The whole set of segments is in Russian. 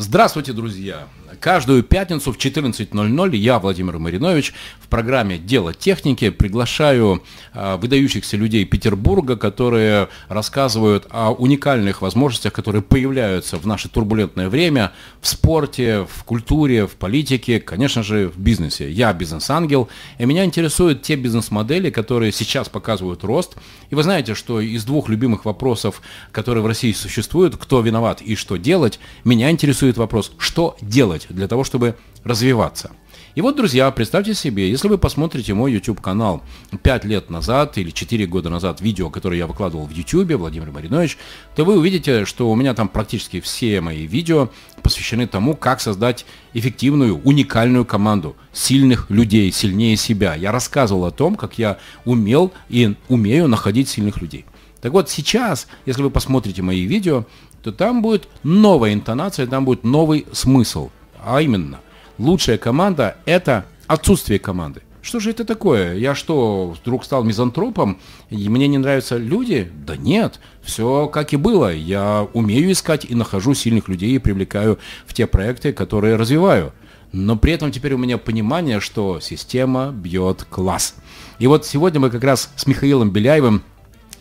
Здравствуйте, друзья! Каждую пятницу в 14.00 я, Владимир Маринович, в программе «Дело техники» приглашаю э, выдающихся людей Петербурга, которые рассказывают о уникальных возможностях, которые появляются в наше турбулентное время в спорте, в культуре, в политике, конечно же, в бизнесе. Я бизнес-ангел, и меня интересуют те бизнес-модели, которые сейчас показывают рост. И вы знаете, что из двух любимых вопросов, которые в России существуют, кто виноват и что делать, меня интересует вопрос, что делать для того, чтобы развиваться. И вот, друзья, представьте себе, если вы посмотрите мой YouTube-канал 5 лет назад или 4 года назад, видео, которое я выкладывал в YouTube, Владимир Маринович, то вы увидите, что у меня там практически все мои видео посвящены тому, как создать эффективную, уникальную команду сильных людей, сильнее себя. Я рассказывал о том, как я умел и умею находить сильных людей. Так вот, сейчас, если вы посмотрите мои видео, то там будет новая интонация, там будет новый смысл. А именно, лучшая команда – это отсутствие команды. Что же это такое? Я что, вдруг стал мизантропом, и мне не нравятся люди? Да нет, все как и было. Я умею искать и нахожу сильных людей и привлекаю в те проекты, которые развиваю. Но при этом теперь у меня понимание, что система бьет класс. И вот сегодня мы как раз с Михаилом Беляевым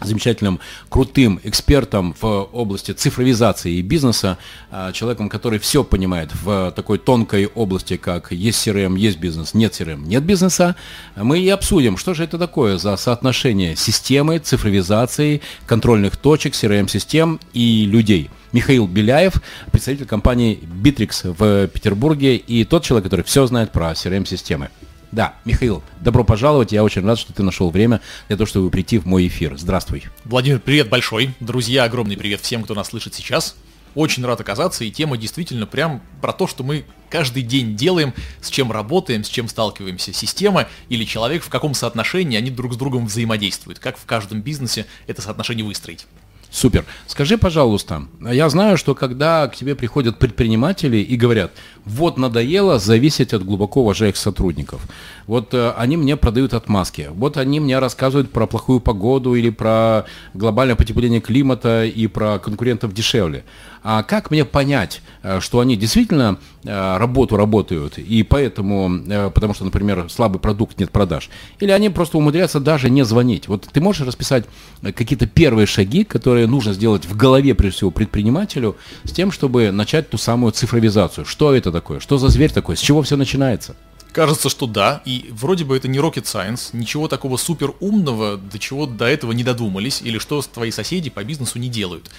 замечательным, крутым экспертом в области цифровизации и бизнеса, а, человеком, который все понимает в такой тонкой области, как есть CRM, есть бизнес, нет CRM, нет бизнеса, мы и обсудим, что же это такое за соотношение системы, цифровизации, контрольных точек, CRM-систем и людей. Михаил Беляев, представитель компании Bittrex в Петербурге и тот человек, который все знает про CRM-системы. Да, Михаил, добро пожаловать. Я очень рад, что ты нашел время для того, чтобы прийти в мой эфир. Здравствуй. Владимир, привет большой. Друзья, огромный привет всем, кто нас слышит сейчас. Очень рад оказаться, и тема действительно прям про то, что мы каждый день делаем, с чем работаем, с чем сталкиваемся. Система или человек, в каком соотношении они друг с другом взаимодействуют. Как в каждом бизнесе это соотношение выстроить. Супер. Скажи, пожалуйста, я знаю, что когда к тебе приходят предприниматели и говорят, вот надоело зависеть от глубоко уважаемых сотрудников, вот э, они мне продают отмазки, вот они мне рассказывают про плохую погоду или про глобальное потепление климата и про конкурентов дешевле. А как мне понять, э, что они действительно э, работу работают, и поэтому, э, потому что, например, слабый продукт, нет продаж, или они просто умудряются даже не звонить? Вот ты можешь расписать какие-то первые шаги, которые нужно сделать в голове, прежде всего, предпринимателю, с тем, чтобы начать ту самую цифровизацию? Что это такое? Что за зверь такой? С чего все начинается? Кажется, что да, и вроде бы это не rocket science, ничего такого супер умного, до чего до этого не додумались, или что твои соседи по бизнесу не делают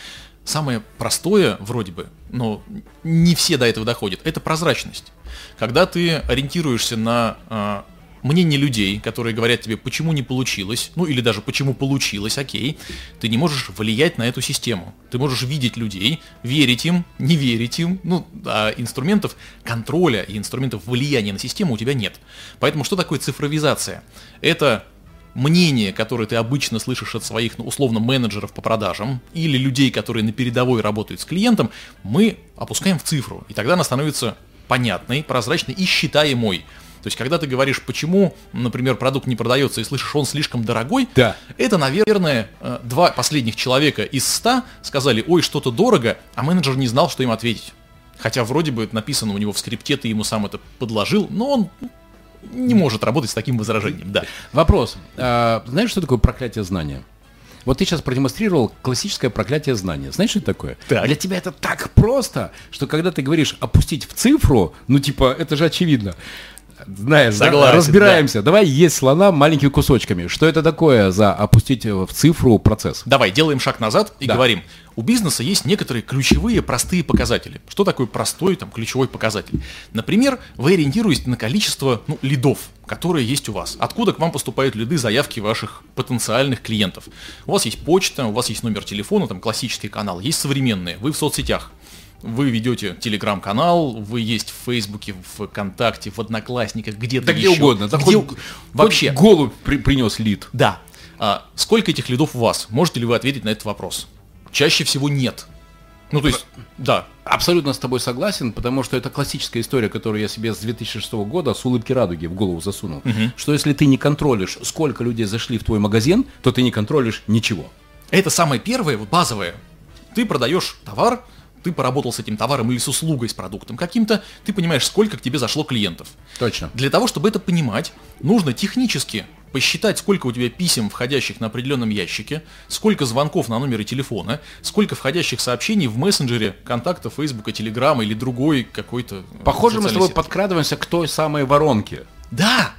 самое простое, вроде бы, но не все до этого доходят, это прозрачность. Когда ты ориентируешься на э, мнение людей, которые говорят тебе, почему не получилось, ну или даже почему получилось, окей, ты не можешь влиять на эту систему. Ты можешь видеть людей, верить им, не верить им, ну, а инструментов контроля и инструментов влияния на систему у тебя нет. Поэтому что такое цифровизация? Это мнение, которое ты обычно слышишь от своих, ну, условно, менеджеров по продажам или людей, которые на передовой работают с клиентом, мы опускаем в цифру. И тогда она становится понятной, прозрачной и считаемой. То есть, когда ты говоришь, почему, например, продукт не продается и слышишь, он слишком дорогой, да. это, наверное, э, два последних человека из ста сказали, ой, что-то дорого, а менеджер не знал, что им ответить. Хотя вроде бы это написано у него в скрипте, ты ему сам это подложил, но он не может работать с таким возражением, да. Вопрос. А, знаешь, что такое проклятие знания? Вот ты сейчас продемонстрировал классическое проклятие знания. Знаешь, что это такое? Так. Для тебя это так просто, что когда ты говоришь опустить в цифру, ну типа, это же очевидно знаешь, Согласен, да? разбираемся. Да. Давай есть слона маленькими кусочками. Что это такое за опустить в цифру процесс? Давай, делаем шаг назад и да. говорим. У бизнеса есть некоторые ключевые простые показатели. Что такое простой там, ключевой показатель? Например, вы ориентируетесь на количество ну, лидов, которые есть у вас. Откуда к вам поступают лиды, заявки ваших потенциальных клиентов. У вас есть почта, у вас есть номер телефона, там классический канал, есть современные, вы в соцсетях вы ведете телеграм-канал, вы есть в Фейсбуке, в ВКонтакте, в Одноклассниках, где-то Да где угодно, да где хоть, вообще. Хоть голубь при, принес лид. Да. А, сколько этих лидов у вас? Можете ли вы ответить на этот вопрос? Чаще всего нет. Ну, то есть, да. Абсолютно с тобой согласен, потому что это классическая история, которую я себе с 2006 года с улыбки радуги в голову засунул. Угу. Что если ты не контролишь, сколько людей зашли в твой магазин, то ты не контролишь ничего. Это самое первое, базовое. Ты продаешь товар, ты поработал с этим товаром или с услугой, с продуктом каким-то, ты понимаешь, сколько к тебе зашло клиентов. Точно. Для того, чтобы это понимать, нужно технически посчитать, сколько у тебя писем, входящих на определенном ящике, сколько звонков на номере телефона, сколько входящих сообщений в мессенджере, контакта Фейсбука, Телеграма или другой какой-то... Похоже, мы с тобой подкрадываемся к той самой воронке. Да!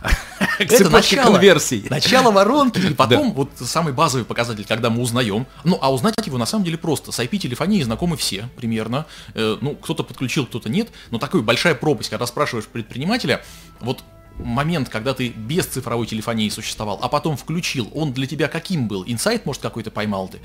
Это начало конверсий. Начало воронки, и потом вот самый базовый показатель, когда мы узнаем. Ну, а узнать его на самом деле просто. С IP-телефонией знакомы все примерно. Э, ну, кто-то подключил, кто-то нет. Но такая большая пропасть, когда спрашиваешь предпринимателя, вот момент, когда ты без цифровой телефонии существовал, а потом включил, он для тебя каким был? Инсайт, может, какой-то поймал ты?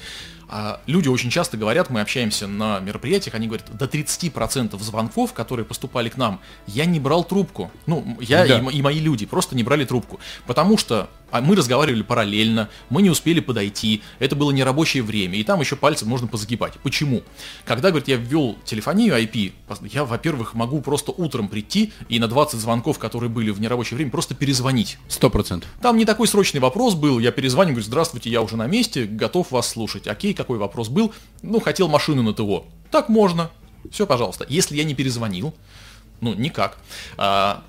А люди очень часто говорят, мы общаемся на мероприятиях, они говорят, до 30% звонков, которые поступали к нам, я не брал трубку. Ну, я да. и, и мои люди просто не брали трубку. Потому что а мы разговаривали параллельно, мы не успели подойти, это было нерабочее время, и там еще пальцем можно позагибать. Почему? Когда, говорит, я ввел телефонию IP, я, во-первых, могу просто утром прийти и на 20 звонков, которые были в нерабочее время, просто перезвонить. Сто процентов. Там не такой срочный вопрос был, я перезвоню, говорю, здравствуйте, я уже на месте, готов вас слушать. Окей, какой вопрос был? Ну, хотел машину на ТО. Так можно. Все, пожалуйста. Если я не перезвонил, ну, никак. А,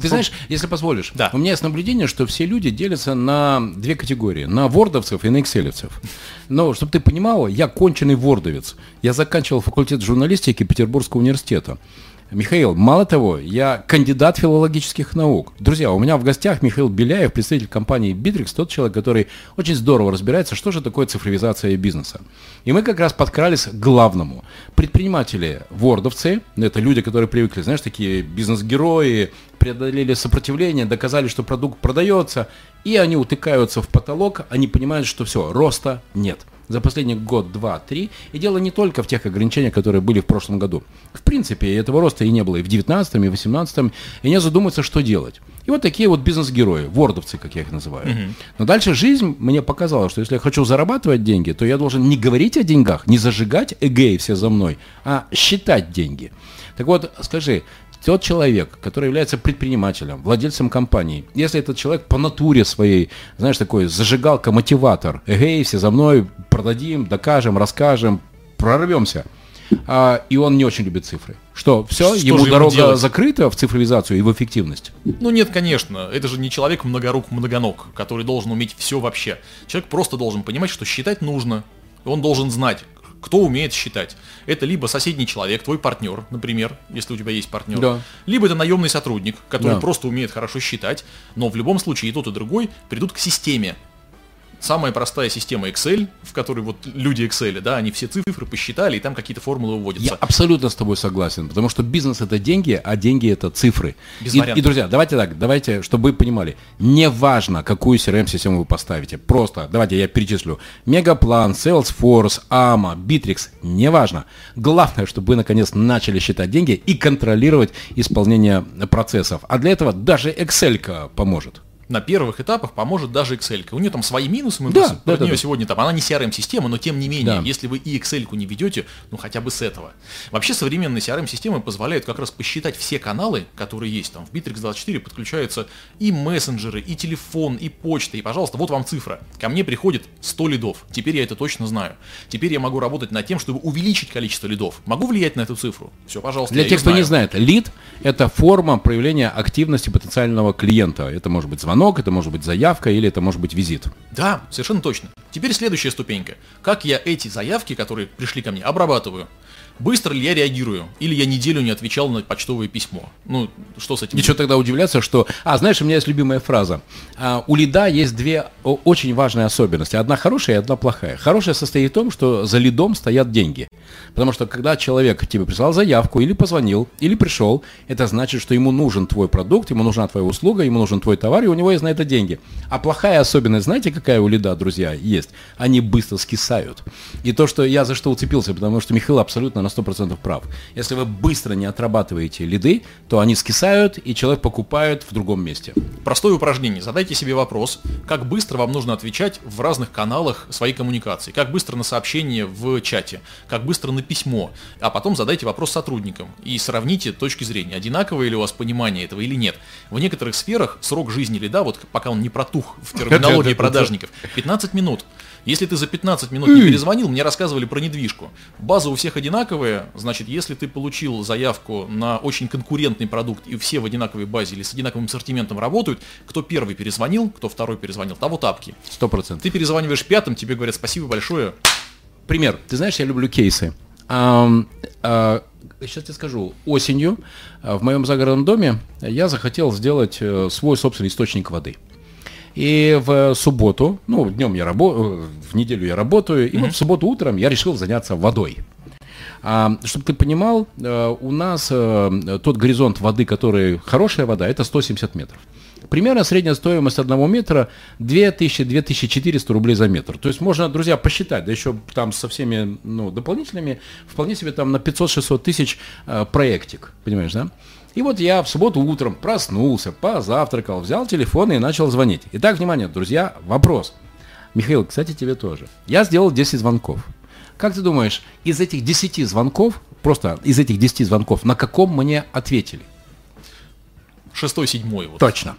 ты знаешь, если позволишь, да. у меня есть наблюдение, что все люди делятся на две категории. На вордовцев и на экселевцев. Но, чтобы ты понимал, я конченый вордовец. Я заканчивал факультет журналистики Петербургского университета. Михаил, мало того, я кандидат филологических наук. Друзья, у меня в гостях Михаил Беляев, представитель компании Bittrex, тот человек, который очень здорово разбирается, что же такое цифровизация бизнеса. И мы как раз подкрались к главному. Предприниматели, вордовцы, это люди, которые привыкли, знаешь, такие бизнес-герои, преодолели сопротивление, доказали, что продукт продается, и они утыкаются в потолок, они понимают, что все, роста нет за последний год, два, три. И дело не только в тех ограничениях, которые были в прошлом году. В принципе, этого роста и не было и в 19 и в 18 и не задуматься, что делать. И вот такие вот бизнес-герои, вордовцы, как я их называю. Угу. Но дальше жизнь мне показала, что если я хочу зарабатывать деньги, то я должен не говорить о деньгах, не зажигать эгей все за мной, а считать деньги. Так вот, скажи, тот человек, который является предпринимателем, владельцем компании, если этот человек по натуре своей, знаешь, такой зажигалка, мотиватор, эгей, все за мной, продадим, докажем, расскажем, прорвемся, а, и он не очень любит цифры. Что, все, что ему дорога ему закрыта в цифровизацию и в эффективность? Ну нет, конечно. Это же не человек многорук, многоног, который должен уметь все вообще. Человек просто должен понимать, что считать нужно. Он должен знать, кто умеет считать. Это либо соседний человек, твой партнер, например, если у тебя есть партнер, да. либо это наемный сотрудник, который да. просто умеет хорошо считать, но в любом случае и тот, и другой придут к системе, Самая простая система Excel, в которой вот люди Excel, да, они все цифры посчитали, и там какие-то формулы выводятся. Я абсолютно с тобой согласен, потому что бизнес это деньги, а деньги это цифры. Без и, и, друзья, давайте так, давайте, чтобы вы понимали, не важно, какую CRM-систему вы поставите, просто, давайте я перечислю, Мегаплан, Salesforce, AMA, Bittrex, неважно. Главное, чтобы вы наконец начали считать деньги и контролировать исполнение процессов. А для этого даже Excel поможет на первых этапах поможет даже Excel. У нее там свои минусы, мы да, про да, нее да. сегодня там, она не CRM-система, но тем не менее, да. если вы и Excel не ведете, ну хотя бы с этого. Вообще современные CRM-системы позволяют как раз посчитать все каналы, которые есть. Там в Bittrex24 подключаются и мессенджеры, и телефон, и почта, и, пожалуйста, вот вам цифра. Ко мне приходит 100 лидов, теперь я это точно знаю. Теперь я могу работать над тем, чтобы увеличить количество лидов. Могу влиять на эту цифру? Все, пожалуйста, Для тех, кто не знает, лид – это форма проявления активности потенциального клиента. Это может быть звонок, звонок, это может быть заявка или это может быть визит. Да, совершенно точно. Теперь следующая ступенька. Как я эти заявки, которые пришли ко мне, обрабатываю? Быстро ли я реагирую? Или я неделю не отвечал на почтовое письмо? Ну, что с этим? Ничего тогда удивляться, что... А, знаешь, у меня есть любимая фраза. А, у лида есть две очень важные особенности. Одна хорошая и одна плохая. Хорошая состоит в том, что за лидом стоят деньги. Потому что когда человек тебе прислал заявку, или позвонил, или пришел, это значит, что ему нужен твой продукт, ему нужна твоя услуга, ему нужен твой товар, и у него есть на это деньги. А плохая особенность, знаете, какая у лида, друзья, есть? Они быстро скисают. И то, что я за что уцепился, потому что Михаил абсолютно на 100% прав. Если вы быстро не отрабатываете лиды, то они скисают, и человек покупает в другом месте. Простое упражнение. Задайте себе вопрос, как быстро вам нужно отвечать в разных каналах своей коммуникации, как быстро на сообщение в чате, как быстро на письмо, а потом задайте вопрос сотрудникам и сравните точки зрения, одинаковое ли у вас понимание этого или нет. В некоторых сферах срок жизни лида, вот пока он не протух в терминологии продажников, 15 минут. Если ты за 15 минут не перезвонил, мне рассказывали про недвижку. База у всех одинаковая, значит, если ты получил заявку на очень конкурентный продукт, и все в одинаковой базе или с одинаковым ассортиментом работают, кто первый перезвонил, кто второй перезвонил, того тапки. Сто процентов. Ты перезваниваешь пятым, тебе говорят спасибо большое. Пример. Ты знаешь, я люблю кейсы. А, а, сейчас тебе скажу. Осенью а, в моем загородном доме я захотел сделать э, свой собственный источник воды. И в субботу, ну, днем я работаю, в неделю я работаю, и mm-hmm. вот в субботу утром я решил заняться водой. А, чтобы ты понимал, э, у нас а, тот горизонт воды, который хорошая вода, это 170 метров. Примерно средняя стоимость одного метра 2000-2400 рублей за метр. То есть можно, друзья, посчитать, да еще там со всеми ну, дополнительными, вполне себе там на 500-600 тысяч э, проектик, понимаешь, да? И вот я в субботу утром проснулся, позавтракал, взял телефон и начал звонить. Итак, внимание, друзья, вопрос. Михаил, кстати, тебе тоже. Я сделал 10 звонков. Как ты думаешь, из этих 10 звонков, просто из этих 10 звонков, на каком мне ответили? Шестой, седьмой. Вот. Точно.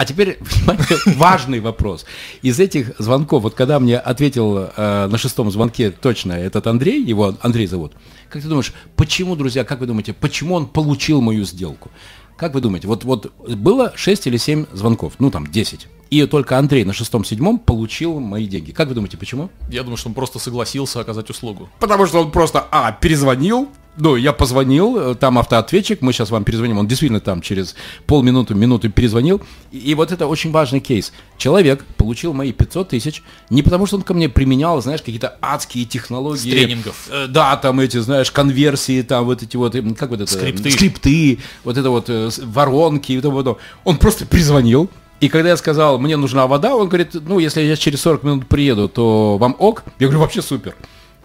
А теперь, внимание, важный вопрос. Из этих звонков, вот когда мне ответил э, на шестом звонке точно этот Андрей, его Андрей зовут, как ты думаешь, почему, друзья, как вы думаете, почему он получил мою сделку? Как вы думаете, вот, вот было 6 или 7 звонков, ну там 10, и только Андрей на шестом-седьмом получил мои деньги. Как вы думаете, почему? Я думаю, что он просто согласился оказать услугу. Потому что он просто, а, перезвонил, ну, я позвонил, э, там автоответчик, мы сейчас вам перезвоним, он действительно там через полминуты, минуты перезвонил. И, и вот это очень важный кейс. Человек получил мои 500 тысяч не потому, что он ко мне применял, знаешь, какие-то адские технологии. С тренингов. Э, да, там эти, знаешь, конверсии, там вот эти вот, как вот это? Скрипты. Скрипты, вот это вот э, воронки и тому Он просто призвонил, и когда я сказал, мне нужна вода, он говорит, ну, если я через 40 минут приеду, то вам ок? Я говорю, вообще супер.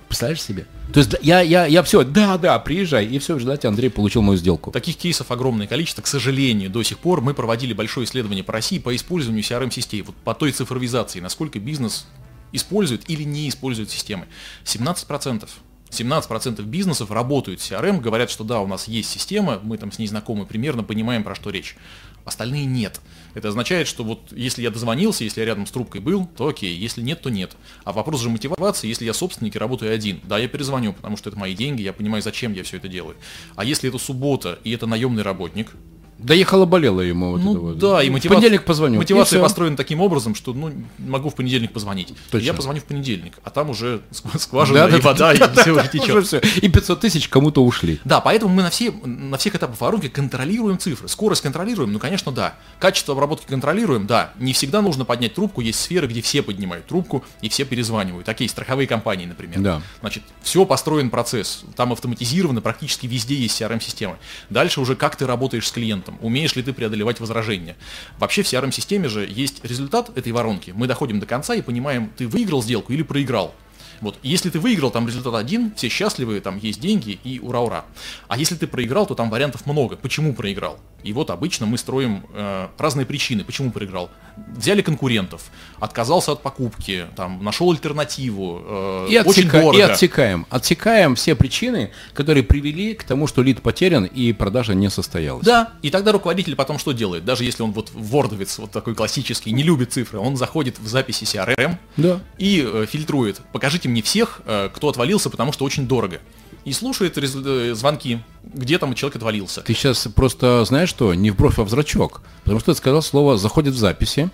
Представляешь себе? То есть я, я, я все, да, да, приезжай. И все, результате Андрей получил мою сделку. Таких кейсов огромное количество. К сожалению, до сих пор мы проводили большое исследование по России по использованию CRM-систем, вот по той цифровизации, насколько бизнес использует или не использует системы. 17%. 17% бизнесов работают с CRM, говорят, что да, у нас есть система, мы там с ней знакомы примерно, понимаем, про что речь. Остальные нет. Это означает, что вот если я дозвонился, если я рядом с трубкой был, то окей, если нет, то нет. А вопрос же мотивации, если я собственник и работаю один, да, я перезвоню, потому что это мои деньги, я понимаю, зачем я все это делаю. А если это суббота и это наемный работник, Доехала болела ему вот ну, это вот. Да, и мотивация, понедельник позвоню. Мотивация построена таким образом, что ну, могу в понедельник позвонить. Точно. Я позвоню в понедельник, а там уже скважина да, и да, вода, да, и все уже течет. Все. И 500 тысяч кому-то ушли. Да, поэтому мы на, все, на всех этапах воронки контролируем цифры. Скорость контролируем, ну, конечно, да. Качество обработки контролируем, да. Не всегда нужно поднять трубку, есть сферы, где все поднимают трубку и все перезванивают. Такие страховые компании, например. Да. Значит, все построен процесс. Там автоматизировано, практически везде есть CRM-система. Дальше уже как ты работаешь с клиентом. Умеешь ли ты преодолевать возражения. Вообще в CRM-системе же есть результат этой воронки. Мы доходим до конца и понимаем, ты выиграл сделку или проиграл. Вот, если ты выиграл, там результат один, все счастливы, там есть деньги и ура-ура. А если ты проиграл, то там вариантов много. Почему проиграл? И вот обычно мы строим э, разные причины, почему проиграл. Взяли конкурентов, отказался от покупки, там, нашел альтернативу, э, и очень отсека... дорого. И отсекаем. Отсекаем все причины, которые привели к тому, что лид потерян и продажа не состоялась. Да, и тогда руководитель потом что делает? Даже если он вот вордовец, вот такой классический, не любит цифры, он заходит в записи CRM да. и э, фильтрует. Покажите мне всех, э, кто отвалился, потому что очень дорого и слушает э, звонки, где там человек отвалился. Ты сейчас просто знаешь что, не в бровь, а в зрачок, потому что ты сказал слово «заходит в записи».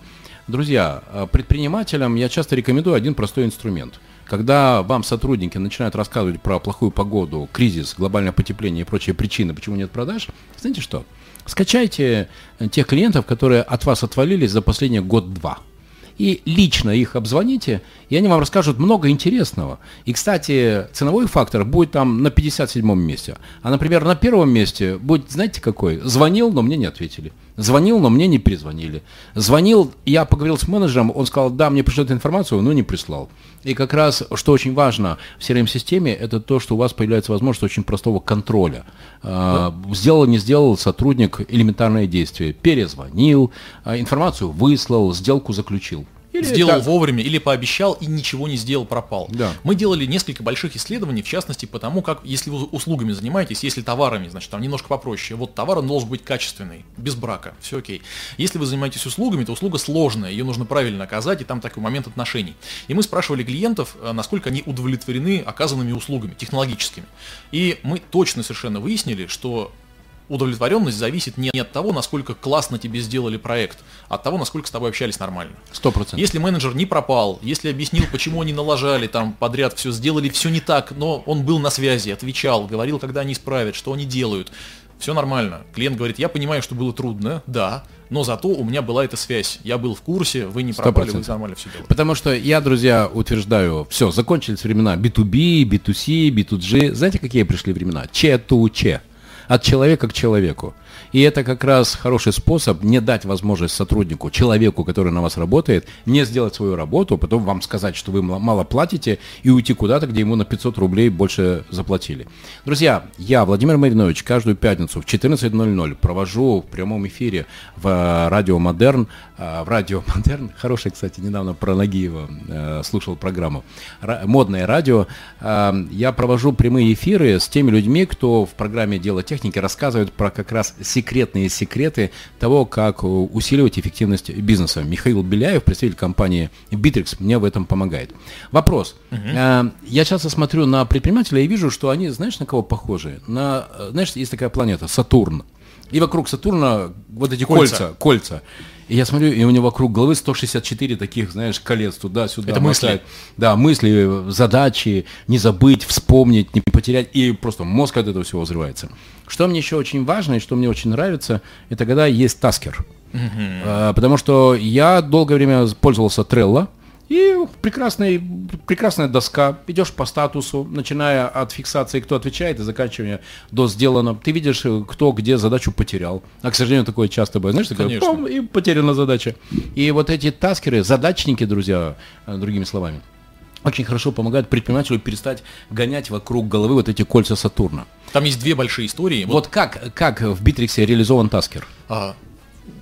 Друзья, э, предпринимателям я часто рекомендую один простой инструмент. Когда вам сотрудники начинают рассказывать про плохую погоду, кризис, глобальное потепление и прочие причины, почему нет продаж, знаете что? Скачайте тех клиентов, которые от вас отвалились за последний год-два – и лично их обзвоните, и они вам расскажут много интересного. И, кстати, ценовой фактор будет там на 57-м месте. А, например, на первом месте будет, знаете, какой? Звонил, но мне не ответили. Звонил, но мне не перезвонили. Звонил, я поговорил с менеджером, он сказал, да, мне пришлет информацию, но не прислал. И как раз, что очень важно в CRM-системе, это то, что у вас появляется возможность очень простого контроля. А, сделал, не сделал сотрудник элементарное действие. Перезвонил, а, информацию выслал, сделку заключил. Или сделал так. вовремя, или пообещал и ничего не сделал, пропал. Да. Мы делали несколько больших исследований, в частности, потому как, если вы услугами занимаетесь, если товарами, значит, там немножко попроще. Вот товар он должен быть качественный, без брака, все окей. Если вы занимаетесь услугами, то услуга сложная, ее нужно правильно оказать, и там такой момент отношений. И мы спрашивали клиентов, э, насколько они удовлетворены оказанными услугами, технологическими. И мы точно совершенно выяснили, что удовлетворенность зависит не от того, насколько классно тебе сделали проект, а от того, насколько с тобой общались нормально. Сто процентов. Если менеджер не пропал, если объяснил, почему они налажали там подряд все, сделали все не так, но он был на связи, отвечал, говорил, когда они исправят, что они делают, все нормально. Клиент говорит, я понимаю, что было трудно, да, но зато у меня была эта связь. Я был в курсе, вы не пропали, 100%. вы нормально все делали. Потому что я, друзья, утверждаю, все, закончились времена B2B, B2C, B2G. Знаете, какие пришли времена? Че-ту-че от человека к человеку. И это как раз хороший способ не дать возможность сотруднику, человеку, который на вас работает, не сделать свою работу, потом вам сказать, что вы мало платите, и уйти куда-то, где ему на 500 рублей больше заплатили. Друзья, я, Владимир Маринович, каждую пятницу в 14.00 провожу в прямом эфире в Радио Модерн, в Радио Модерн, хороший, кстати, недавно про Нагиева э, слушал программу, модное радио, я провожу прямые эфиры с теми людьми, кто в программе «Дело техники» рассказывает про как раз секретные секреты того, как усиливать эффективность бизнеса. Михаил Беляев, представитель компании Bittrex, мне в этом помогает. Вопрос. Угу. Я часто смотрю на предпринимателей и вижу, что они, знаешь, на кого похожи? На, знаешь, есть такая планета, Сатурн. И вокруг Сатурна вот эти кольца, кольца. кольца. И я смотрю, и у него вокруг головы 164 таких, знаешь, колец туда-сюда. Это мысли. Да, мысли, задачи, не забыть, вспомнить, не потерять. И просто мозг от этого всего взрывается. Что мне еще очень важно и что мне очень нравится, это когда есть таскер. Uh-huh. Потому что я долгое время пользовался Trello. И прекрасная, прекрасная доска. Идешь по статусу, начиная от фиксации, кто отвечает, и заканчивая до сделано. Ты видишь, кто где задачу потерял. А, к сожалению, такое часто бывает. Знаешь, такое, пом, и потеряна задача. И вот эти tasker ы, задачники, друзья, э, другими словами, очень хорошо помогают предпринимателю перестать гонять вокруг головы вот эти кольца Сатурна. Там есть две большие истории. Вот, вот как, как в Битриксе реализован tasker? А,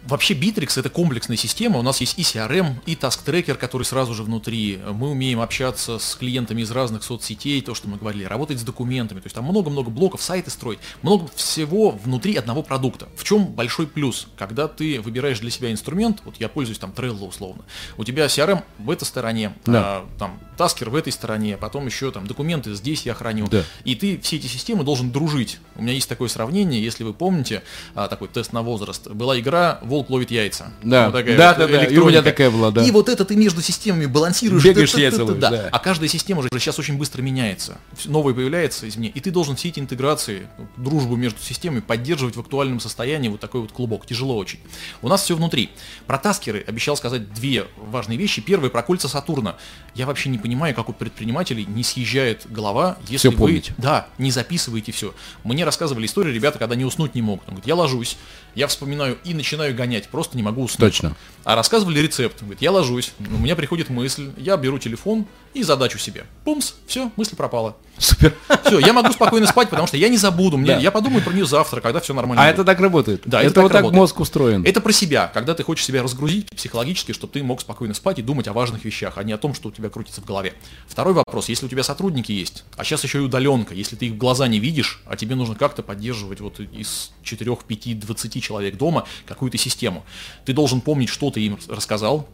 Вообще Битрикс это комплексная система, у нас есть и CRM, и Task Tracker, который сразу же внутри. Мы умеем общаться с клиентами из разных соцсетей, то, что мы говорили, работать с документами, то есть там много-много блоков, сайты строить, много всего внутри одного продукта. В чем большой плюс? Когда ты выбираешь для себя инструмент, вот я пользуюсь там Trello условно, у тебя CRM в этой стороне, да. а, там Tasker в этой стороне, потом еще там документы здесь я храню, да. и ты все эти системы должен дружить. У меня есть такое сравнение, если вы помните, а, такой тест на возраст, была игра волк ловит яйца. Да, вот такая да, вот да, да, и у меня такая была, да. И вот это ты между системами балансируешь. Бегаешь яйца ловишь, да. да. А каждая система же сейчас очень быстро меняется. Новая появляется извне. И ты должен все эти интеграции, дружбу между системами поддерживать в актуальном состоянии вот такой вот клубок. Тяжело очень. У нас все внутри. Про таскеры обещал сказать две важные вещи. Первое про кольца Сатурна. Я вообще не понимаю, как у предпринимателей не съезжает голова, если все вы помните. да, не записываете все. Мне рассказывали историю ребята, когда не уснуть не могут. Он говорит, я ложусь, я вспоминаю и начинаю гонять, просто не могу уснуть. Точно. А рассказывали рецепт. Говорит, я ложусь, у меня приходит мысль, я беру телефон и задачу себе. Пумс, все, мысль пропала. Супер. Все, я могу спокойно спать, потому что я не забуду. Мне, да. Я подумаю про нее завтра, когда все нормально. А будет. это так работает? Да, это, это вот так мозг устроен. Это про себя, когда ты хочешь себя разгрузить психологически, чтобы ты мог спокойно спать и думать о важных вещах, а не о том, что у тебя крутится в голове. Второй вопрос, если у тебя сотрудники есть, а сейчас еще и удаленка, если ты их в глаза не видишь, а тебе нужно как-то поддерживать вот из 4, 5, 20 человек дома какую-то систему, ты должен помнить, что ты им рассказал,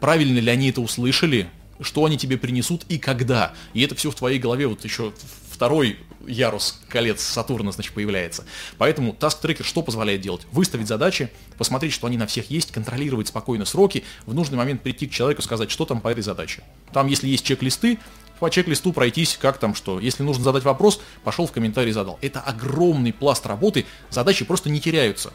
правильно ли они это услышали, что они тебе принесут и когда. И это все в твоей голове вот еще второй ярус колец Сатурна, значит, появляется. Поэтому Task Tracker что позволяет делать? Выставить задачи, посмотреть, что они на всех есть, контролировать спокойно сроки, в нужный момент прийти к человеку сказать, что там по этой задаче. Там, если есть чек-листы, по чек-листу пройтись, как там что. Если нужно задать вопрос, пошел в комментарий задал. Это огромный пласт работы, задачи просто не теряются.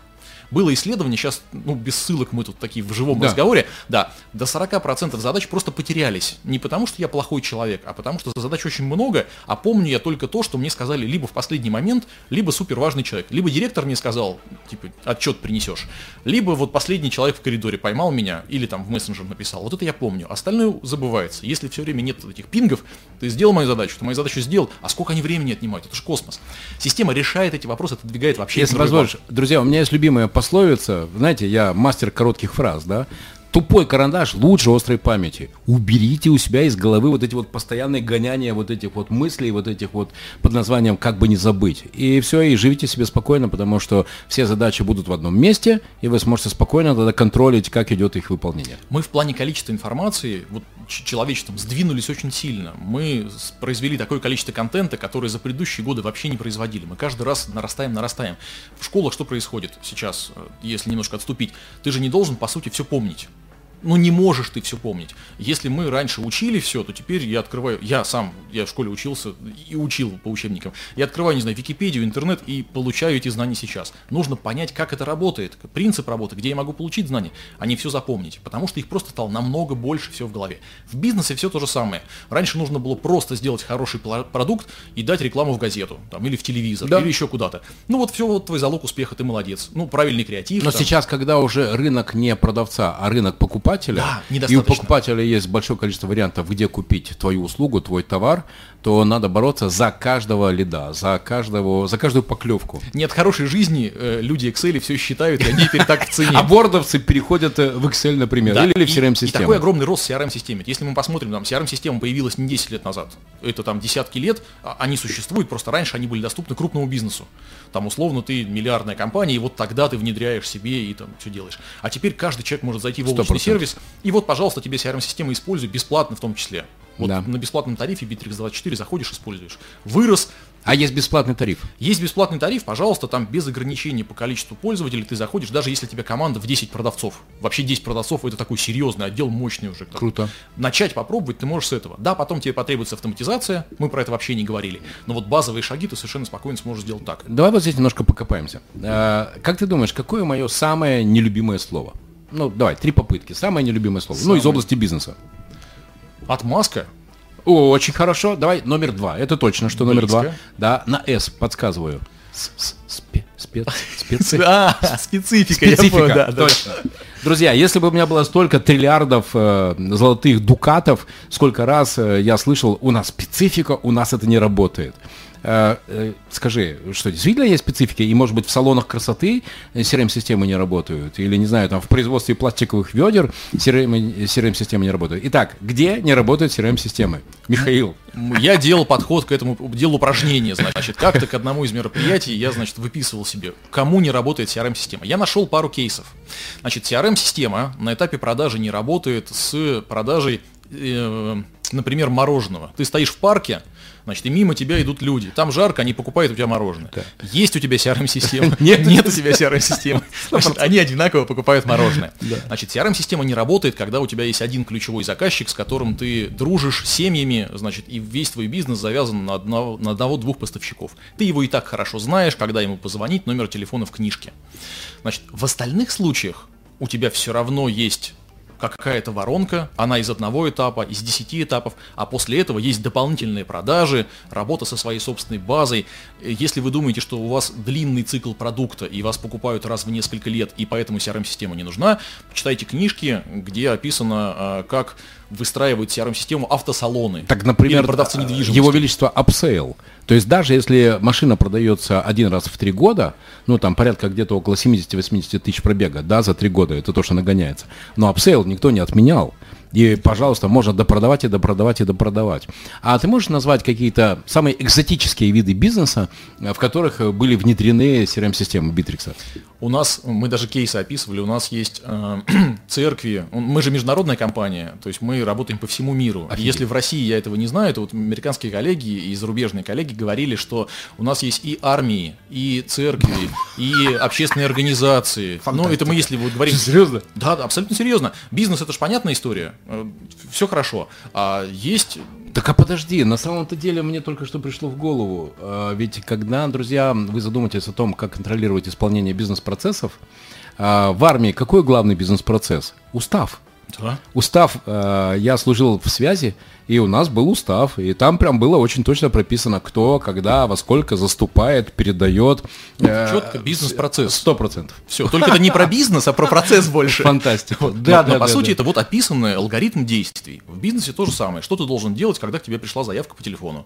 Было исследование, сейчас, ну, без ссылок мы тут такие в живом да. разговоре, да, до 40% задач просто потерялись. Не потому, что я плохой человек, а потому, что задач очень много, а помню я только то, что мне сказали либо в последний момент, либо супер важный человек. Либо директор мне сказал, типа, отчет принесешь, либо вот последний человек в коридоре поймал меня, или там в мессенджер написал. Вот это я помню. Остальное забывается. Если все время нет этих пингов, ты сделал мою задачу, ты мою задачу сделал, а сколько они времени отнимают? Это же космос. Система решает эти вопросы, отодвигает вообще. Если позволишь, друзья, у меня есть любимая пословица, знаете, я мастер коротких фраз, да, тупой карандаш лучше острой памяти. Уберите у себя из головы вот эти вот постоянные гоняния вот этих вот мыслей, вот этих вот под названием «как бы не забыть». И все, и живите себе спокойно, потому что все задачи будут в одном месте, и вы сможете спокойно тогда контролить, как идет их выполнение. Мы в плане количества информации, вот человечеством сдвинулись очень сильно. Мы произвели такое количество контента, которое за предыдущие годы вообще не производили. Мы каждый раз нарастаем, нарастаем. В школах что происходит сейчас, э, если немножко отступить? Ты же не должен, по сути, все помнить ну не можешь ты все помнить. Если мы раньше учили все, то теперь я открываю, я сам, я в школе учился и учил по учебникам, я открываю, не знаю, Википедию, интернет и получаю эти знания сейчас. Нужно понять, как это работает, принцип работы, где я могу получить знания, а не все запомнить, потому что их просто стало намного больше всего в голове. В бизнесе все то же самое. Раньше нужно было просто сделать хороший продукт и дать рекламу в газету, там, или в телевизор, да. или еще куда-то. Ну вот все, вот твой залог успеха, ты молодец. Ну, правильный креатив. Но там. сейчас, когда уже рынок не продавца, а рынок покупателя, покупателя, да, и у покупателя есть большое количество вариантов, где купить твою услугу, твой товар, то надо бороться за каждого лида, за каждого, за каждую поклевку. Нет хорошей жизни, э, люди Excel все считают, и они теперь так в цене. А бордовцы переходят э, в Excel, например, да, или в CRM-систему. И такой огромный рост CRM-системе. Если мы посмотрим, там CRM-система появилась не 10 лет назад, это там десятки лет, а они существуют, просто раньше они были доступны крупному бизнесу. Там условно ты миллиардная компания, и вот тогда ты внедряешь себе и там все делаешь. А теперь каждый человек может зайти в облачный сервис, и вот, пожалуйста, тебе CRM-система используй, бесплатно в том числе. Вот да. на бесплатном тарифе Bittrex 24 заходишь, используешь. Вырос. А есть бесплатный тариф? Есть бесплатный тариф, пожалуйста, там без ограничений по количеству пользователей ты заходишь, даже если у тебя команда в 10 продавцов. Вообще 10 продавцов это такой серьезный отдел, мощный уже. Круто. Начать попробовать ты можешь с этого. Да, потом тебе потребуется автоматизация, мы про это вообще не говорили. Но вот базовые шаги ты совершенно спокойно сможешь сделать так. Давай вот здесь немножко покопаемся. А, как ты думаешь, какое мое самое нелюбимое слово? Ну, давай, три попытки. Самое нелюбимое слово. Самое... Ну, из области бизнеса. Отмазка. О, очень хорошо. Давай номер два. Это точно, что номер два. Да, на С подсказываю. Спец, специфика. специфика, точно. Друзья, если бы у меня было столько триллиардов э, золотых дукатов, сколько раз э, я слышал, у нас специфика, у нас это не работает. Э, э, скажи, что действительно есть специфики, и может быть в салонах красоты CRM-системы не работают, или, не знаю, там в производстве пластиковых ведер CRM-системы не работают. Итак, где не работают CRM-системы? Михаил. Я делал подход к этому, делал упражнение, значит, как-то к одному из мероприятий я, значит, выписывал себе, кому не работает CRM-система. Я нашел пару кейсов. Значит, CRM-система на этапе продажи не работает с продажей, э, например, мороженого. Ты стоишь в парке, Значит, и мимо тебя идут люди. Там жарко, они покупают у тебя мороженое. Да. Есть у тебя CRM-система? Нет, нет у тебя CRM-системы. Они одинаково покупают мороженое. Значит, CRM-система не работает, когда у тебя есть один ключевой заказчик, с которым ты дружишь семьями, значит, и весь твой бизнес завязан на одного-двух поставщиков. Ты его и так хорошо знаешь, когда ему позвонить, номер телефона в книжке. Значит, в остальных случаях у тебя все равно есть какая-то воронка, она из одного этапа, из десяти этапов, а после этого есть дополнительные продажи, работа со своей собственной базой. Если вы думаете, что у вас длинный цикл продукта и вас покупают раз в несколько лет, и поэтому CRM-система не нужна, читайте книжки, где описано, а, как выстраивают CRM-систему автосалоны. Так, например, продавцы недвижимости. Его Величество Upsale. То есть даже если машина продается один раз в три года, ну там порядка где-то около 70-80 тысяч пробега, да, за три года, это то, что нагоняется. Но Upsale никто не отменял. И, пожалуйста, можно допродавать и допродавать и допродавать. А ты можешь назвать какие-то самые экзотические виды бизнеса, в которых были внедрены CRM-системы Битрикса? У нас, мы даже кейсы описывали, у нас есть э, церкви, мы же международная компания, то есть мы работаем по всему миру. Офигеть. Если в России я этого не знаю, то вот американские коллеги и зарубежные коллеги говорили, что у нас есть и армии, и церкви, и общественные организации. Ну, это мы если вот говорим... Серьезно? Да, абсолютно серьезно. Бизнес это же понятная история, э, все хорошо. А есть так а подожди, на самом-то деле мне только что пришло в голову, а, ведь когда, друзья, вы задумаетесь о том, как контролировать исполнение бизнес-процессов, а, в армии какой главный бизнес-процесс? Устав. Да. Устав, э, я служил в связи, и у нас был устав, и там прям было очень точно прописано, кто, когда, во сколько заступает, передает. Э, Четко бизнес-процесс. Сто процентов. Все, только это не про бизнес, а про процесс больше. Фантастика. Вот. Да, но, да, но, по да, сути да. это вот описанный алгоритм действий. В бизнесе то же самое. Что ты должен делать, когда к тебе пришла заявка по телефону?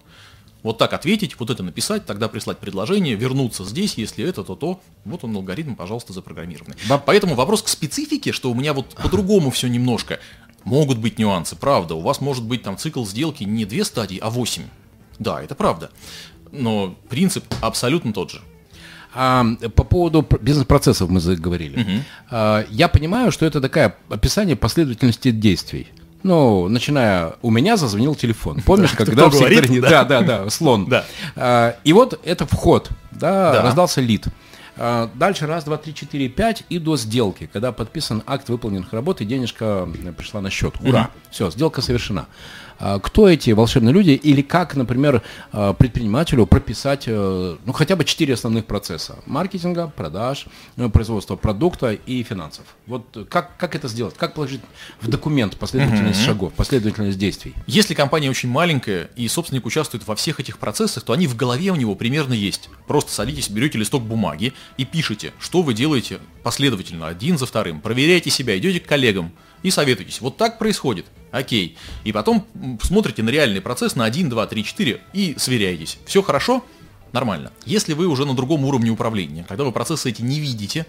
Вот так ответить, вот это написать, тогда прислать предложение, вернуться здесь, если это, то то. Вот он алгоритм, пожалуйста, запрограммированный. Ба- Поэтому вопрос к специфике, что у меня вот по-другому все немножко. Могут быть нюансы, правда. У вас может быть там цикл сделки не две стадии, а восемь. Да, это правда. Но принцип абсолютно тот же. А, по поводу пр- бизнес-процессов мы заговорили. А, я понимаю, что это такое описание последовательности действий. Ну, начиная, у меня зазвонил телефон. Помнишь, кто когда в секторе- да. Да, да, да, слон. Да. А, и вот это вход, да, Да. раздался лид. А, Дальше раз, два, три, четыре, пять и до сделки, когда подписан акт выполненных работ и денежка пришла на счет. Ура! Все, сделка совершена. А, Кто эти волшебные люди или как, например, а, предпринимателю прописать, э, ну, хотя бы четыре основных процесса. Маркетинга, продаж, э, производства продукта и финансов. Вот как, как это сделать? Как положить в документ последовательность шагов, последовательность действий? Если компания очень маленькая и собственник участвует во всех этих процессах, то они в голове у него примерно есть. Просто садитесь, берете листок бумаги и пишите, что вы делаете последовательно, один за вторым. Проверяйте себя, идете к коллегам и советуетесь. Вот так происходит. Окей. И потом смотрите на реальный процесс на 1, 2, 3, 4 и сверяетесь. Все хорошо? Нормально. Если вы уже на другом уровне управления, когда вы процессы эти не видите,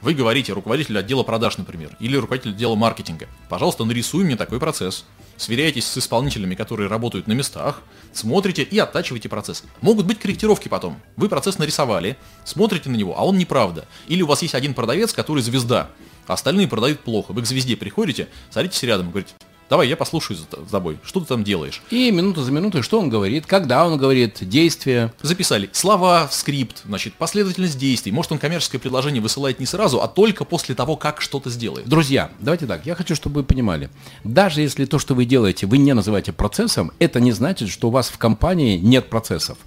вы говорите руководителю отдела продаж, например, или руководителю отдела маркетинга, пожалуйста, нарисуй мне такой процесс. Сверяйтесь с исполнителями, которые работают на местах, смотрите и оттачивайте процесс. Могут быть корректировки потом. Вы процесс нарисовали, смотрите на него, а он неправда. Или у вас есть один продавец, который звезда, а остальные продают плохо. Вы к звезде приходите, садитесь рядом и говорите, давай я послушаю за тобой, что ты там делаешь. И минуту за минутой, что он говорит, когда он говорит, действия. Записали слова в скрипт, значит, последовательность действий. Может, он коммерческое предложение высылает не сразу, а только после того, как что-то сделает. Друзья, давайте так, я хочу, чтобы вы понимали, даже если то, что вы делаете, вы не называете процессом, это не значит, что у вас в компании нет процессов.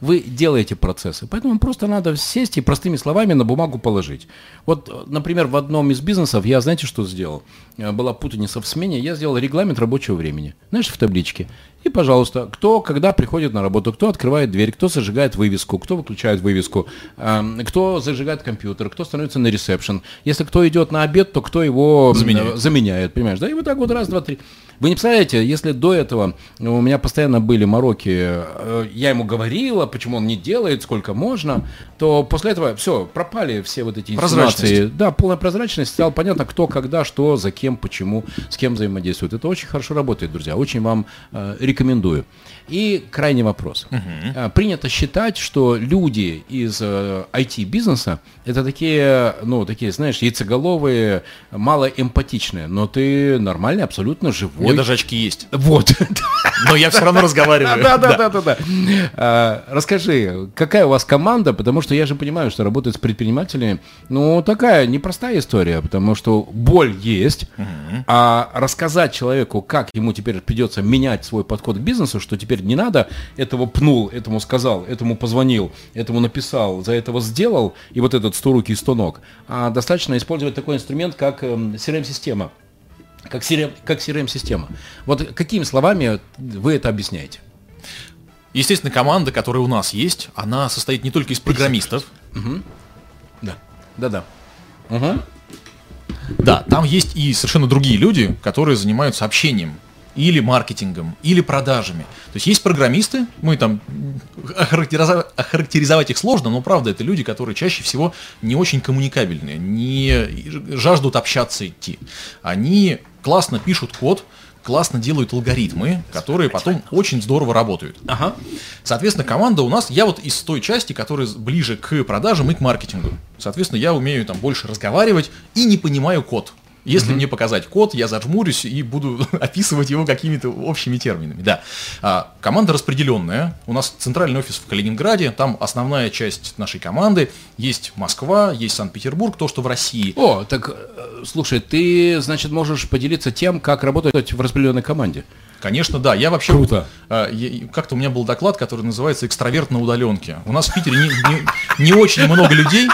Вы делаете процессы, поэтому просто надо сесть и простыми словами на бумагу положить. Вот, например, в одном из бизнесов я, знаете, что сделал? Э, Была путаница в смене, я сделал регламент рабочего времени. Знаешь, в табличке. И, пожалуйста, кто когда приходит на работу, кто открывает дверь, кто зажигает вывеску, кто выключает вывеску, эм, кто зажигает компьютер, кто становится на ресепшн. Если кто идет на обед, то кто его Заменяет. э, заменяет, понимаешь? Да, и вот так вот раз, два, три. Вы не представляете, если до этого у меня постоянно были мороки, э, я ему говорила, почему он не делает, сколько можно, то после этого все, пропали все вот эти инсинуации. Да, полная прозрачность, стало понятно, кто, когда, что, за кем, почему, с кем взаимодействует. Это очень хорошо работает, друзья, очень вам э, рекомендую. И крайний вопрос. Э, Принято считать, что люди из э, IT-бизнеса это такие, ну, такие, знаешь, яйцеголовые, мало эмпатичные, но ты нормальный, абсолютно У живой. меня даже очки есть. Вот. Но я все равно разговариваю. Да, да, да, да, да. А, Расскажи, какая у вас команда, потому что я же понимаю, что работать с предпринимателями, ну, такая непростая история, потому что боль есть, а рассказать человеку, как ему теперь придется менять свой подход к бизнесу, что теперь не надо, этого пнул, этому сказал, этому позвонил, этому написал, за этого сделал, и вот этот 100 руки и 100 ног, а достаточно использовать такой инструмент, как эм, CRM-система. Как CRM, как CRM-система. Вот какими словами вы это объясняете? Естественно, команда, которая у нас есть, она состоит не только из программистов. Да. Да-да. Угу. Да, там есть и совершенно другие люди, которые занимаются общением или маркетингом, или продажами. То есть есть программисты, мы там охарактеризовать, охарактеризовать их сложно, но правда это люди, которые чаще всего не очень коммуникабельные, не жаждут общаться идти. Они классно пишут код, классно делают алгоритмы, которые потом очень здорово работают. Ага. Соответственно, команда у нас, я вот из той части, которая ближе к продажам и к маркетингу. Соответственно, я умею там больше разговаривать и не понимаю код. Если мне показать код, я зажмурюсь и буду описывать его какими-то общими терминами. Да. А, команда распределенная. У нас центральный офис в Калининграде. Там основная часть нашей команды. Есть Москва, есть Санкт-Петербург, то, что в России. О, так, э, слушай, ты, значит, можешь поделиться тем, как работать в распределенной команде. Конечно, да. Я вообще Круто. я- как-то у меня был доклад, который называется "Экстраверт на удаленке". У нас в Питере не, не- не очень много людей.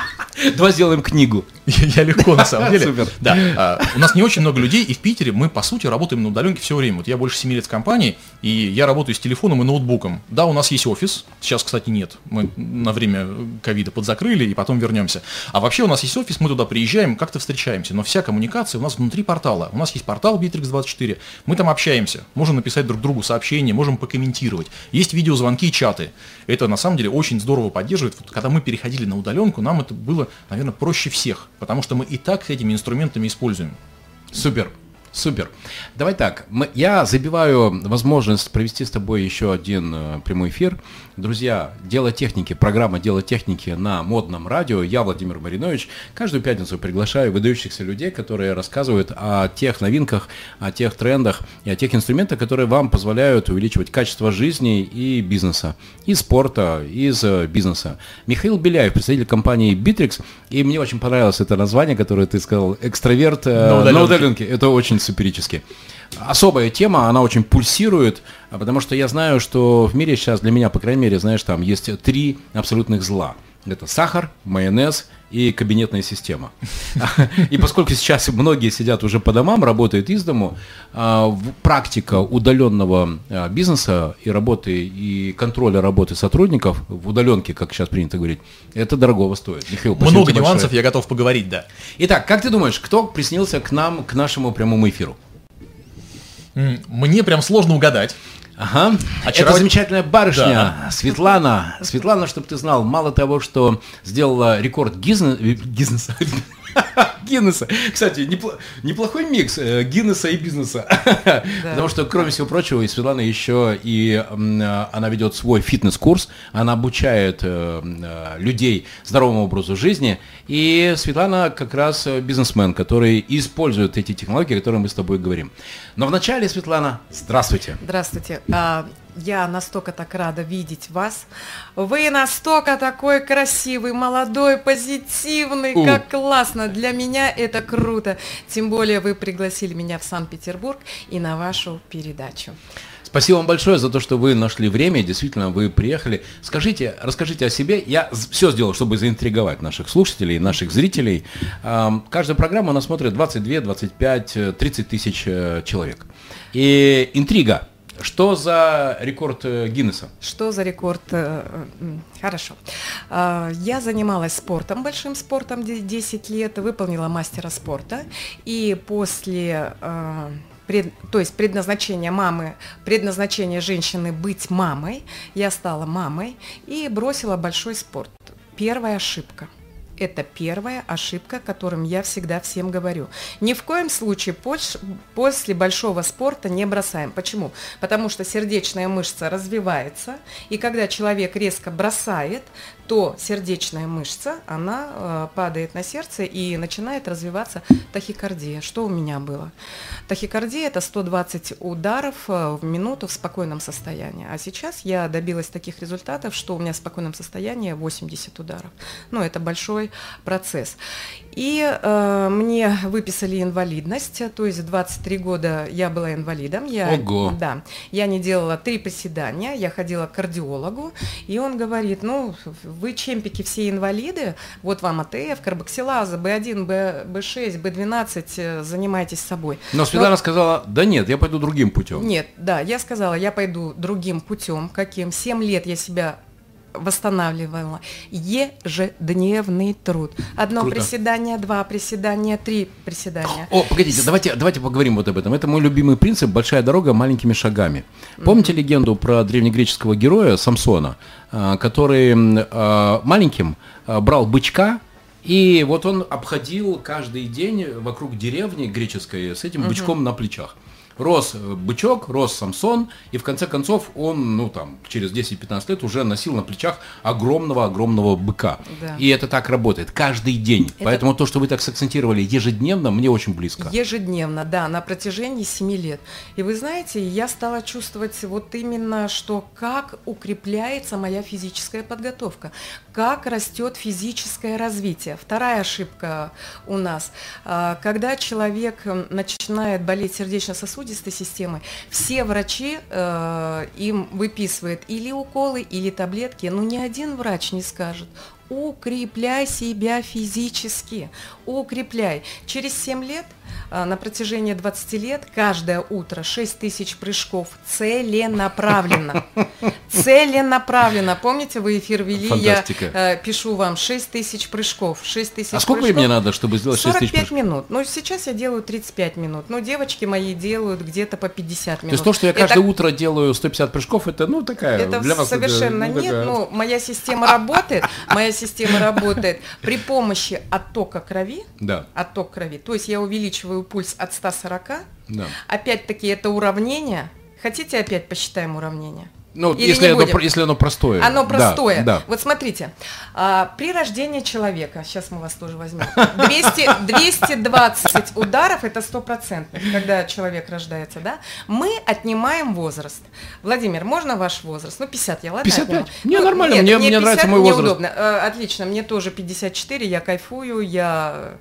Давай сделаем книгу. Я легко, на самом деле. Супер. Да. А, у нас не очень много людей, и в Питере мы, по сути, работаем на удаленке все время. Вот я больше 7 лет в компании, и я работаю с телефоном и ноутбуком. Да, у нас есть офис, сейчас, кстати, нет. Мы на время ковида подзакрыли, и потом вернемся. А вообще у нас есть офис, мы туда приезжаем, как-то встречаемся. Но вся коммуникация у нас внутри портала. У нас есть портал Bittrex24, мы там общаемся. Можем написать друг другу сообщения, можем покомментировать. Есть видеозвонки и чаты. Это, на самом деле, очень здорово поддерживает. Вот, когда мы переходили на удаленку, нам это было, наверное, проще всех потому что мы и так этими инструментами используем. Супер. Супер. Давай так, мы, я забиваю возможность провести с тобой еще один э, прямой эфир. Друзья, дело техники, программа «Дело техники» на модном радио. Я, Владимир Маринович, каждую пятницу приглашаю выдающихся людей, которые рассказывают о тех новинках, о тех трендах и о тех инструментах, которые вам позволяют увеличивать качество жизни и бизнеса, и спорта, из э, бизнеса. Михаил Беляев, представитель компании Bittrex, и мне очень понравилось это название, которое ты сказал, экстраверт э, на удаленке. На удаленке. Это очень саперически. Особая тема, она очень пульсирует, потому что я знаю, что в мире сейчас, для меня, по крайней мере, знаешь, там есть три абсолютных зла. Это сахар, майонез и кабинетная система. И поскольку сейчас многие сидят уже по домам, работают из дому, а, практика удаленного а, бизнеса и работы, и контроля работы сотрудников в удаленке, как сейчас принято говорить, это дорогого стоит. Михаил, Много нюансов, большое. я готов поговорить, да. Итак, как ты думаешь, кто приснился к нам, к нашему прямому эфиру? Мне прям сложно угадать. Ага. Очаров... Это замечательная барышня, да. Светлана. Светлана, чтобы ты знал, мало того, что сделала рекорд Гизнеса, Гиннеса. Кстати, непло, неплохой микс э, Гиннеса и бизнеса. Да. Потому что, кроме всего прочего, и Светлана еще и э, она ведет свой фитнес-курс, она обучает э, э, людей здоровому образу жизни. И Светлана как раз э, бизнесмен, который использует эти технологии, о которых мы с тобой говорим. Но вначале, Светлана, здравствуйте. Здравствуйте. Я настолько так рада видеть вас. Вы настолько такой красивый, молодой, позитивный, У. как классно. Для меня это круто. Тем более вы пригласили меня в Санкт-Петербург и на вашу передачу. Спасибо вам большое за то, что вы нашли время, действительно, вы приехали. Скажите, расскажите о себе. Я все сделал, чтобы заинтриговать наших слушателей, наших зрителей. Каждая программа у нас смотрит 22, 25, 30 тысяч э, человек. И интрига. Что за рекорд э, Гиннеса? Что за рекорд? Э, хорошо. А, я занималась спортом, большим спортом 10 лет, выполнила мастера спорта. И после а, то есть предназначение мамы, предназначение женщины быть мамой, я стала мамой и бросила большой спорт. Первая ошибка – это первая ошибка, которым я всегда всем говорю. Ни в коем случае после большого спорта не бросаем. Почему? Потому что сердечная мышца развивается, и когда человек резко бросает, то сердечная мышца, она э, падает на сердце и начинает развиваться тахикардия. Что у меня было? Тахикардия – это 120 ударов э, в минуту в спокойном состоянии. А сейчас я добилась таких результатов, что у меня в спокойном состоянии 80 ударов. Ну, это большой процесс. И э, мне выписали инвалидность, то есть 23 года я была инвалидом. Я, Ого! Да, я не делала три приседания, я ходила к кардиологу, и он говорит, ну, вы чемпики все инвалиды, вот вам АТФ, карбоксилаза, Б1, Б, Б6, Б12, занимайтесь собой. Но Светлана Но... сказала, да нет, я пойду другим путем. Нет, да, я сказала, я пойду другим путем, каким. Семь лет я себя восстанавливала. Ежедневный труд. Одно Круто. приседание, два приседания, три приседания. О, погодите, давайте, давайте поговорим вот об этом. Это мой любимый принцип «большая дорога маленькими шагами». Помните mm-hmm. легенду про древнегреческого героя Самсона, а, который а, маленьким а, брал бычка, и вот он обходил каждый день вокруг деревни греческой с этим бычком угу. на плечах рос э, бычок, рос Самсон, и в конце концов он, ну там, через 10-15 лет уже носил на плечах огромного-огромного быка. Да. И это так работает каждый день. Это... Поэтому то, что вы так сакцентировали ежедневно, мне очень близко. Ежедневно, да, на протяжении 7 лет. И вы знаете, я стала чувствовать вот именно, что как укрепляется моя физическая подготовка, как растет физическое развитие. Вторая ошибка у нас, а, когда человек начинает болеть сердечно-сосудистой системой, все врачи э, им выписывают или уколы, или таблетки, но ни один врач не скажет, укрепляй себя физически, укрепляй. Через 7 лет а, на протяжении 20 лет каждое утро 6 тысяч прыжков целенаправленно. Целенаправленно. Помните, вы эфир вели, Фантастика. я э, пишу вам 6 тысяч прыжков. 6 тысяч А сколько прыжков. мне надо, чтобы сделать 6 тысяч 45 прыжков? минут. Ну, сейчас я делаю 35 минут. Но девочки мои делают где-то по 50 То минут. есть то, что я Это каждое утро делаю 150 прыжков, это, ну, такая, это для вас это, совершенно ну, нет, такая- но моя система работает, моя система работает при помощи оттока крови, Да, отток крови, то есть я увеличиваю пульс от 140, да. опять-таки это уравнение, хотите опять посчитаем уравнение? Ну, Или если, оно, если оно простое. Оно Да, простое. Да, Вот смотрите, а, при рождении человека, сейчас мы вас тоже возьмем, 200, 220 ударов это стопроцентных, когда человек рождается, да? Мы отнимаем возраст. Владимир, можно ваш возраст? Ну, 50 я, ладно? 55? отниму? Не, Ну, нормально, нет, мне- мне мне нравится мой мне возраст. удобно. Э, Отлично, мне тоже 54, я кайфую, я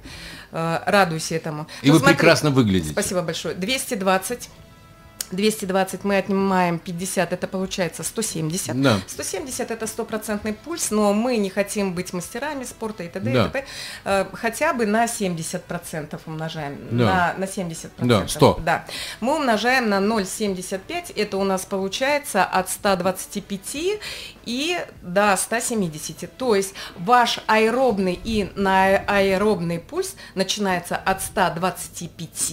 э, радуюсь этому. И Ну, вы смотри, прекрасно выглядите. Спасибо большое. 220. 220 мы отнимаем 50, это получается 170. Да. 170 это стопроцентный пульс, но мы не хотим быть мастерами спорта и т.д. и Да. т.п. Э, Хотя бы на 70% умножаем. Да. На, на 70%. Да, 100. Да. Мы умножаем на 0,75, это у нас получается от 125 и до 170. То есть ваш аэробный и наэробный пульс начинается от 125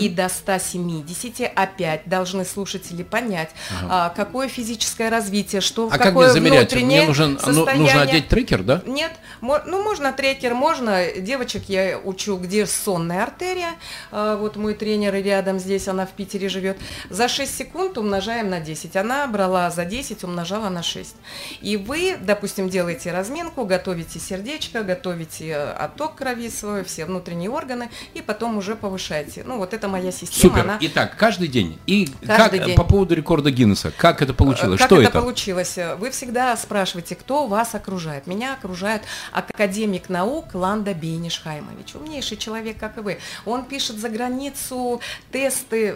и до 170. Опять должны слушатели понять, а, какое физическое развитие, что А как какое мне замерять? внутреннее Мне нужен, ну, нужно состояние. одеть трекер, да? Нет, ну можно трекер, можно. Девочек я учу, где сонная артерия. А, Вот мой тренер рядом здесь, она в Питере живет. За 6 секунд умножаем на 10. Она брала за 10, умножала на 6. И вы, допустим, делаете разминку, готовите сердечко, готовите э, отток крови свой, все внутренние органы, и потом уже повышаете. Ну вот это моя система. Супер. она- Итак, каждый день. И Каждый как день. по поводу рекорда Гиннесса, как это получилось? Как Что это, это? получилось? Вы всегда спрашиваете, кто вас окружает. Меня окружает академик наук Ланда Бейниш Хаймович. Умнейший человек, как и вы. Он пишет за границу тесты.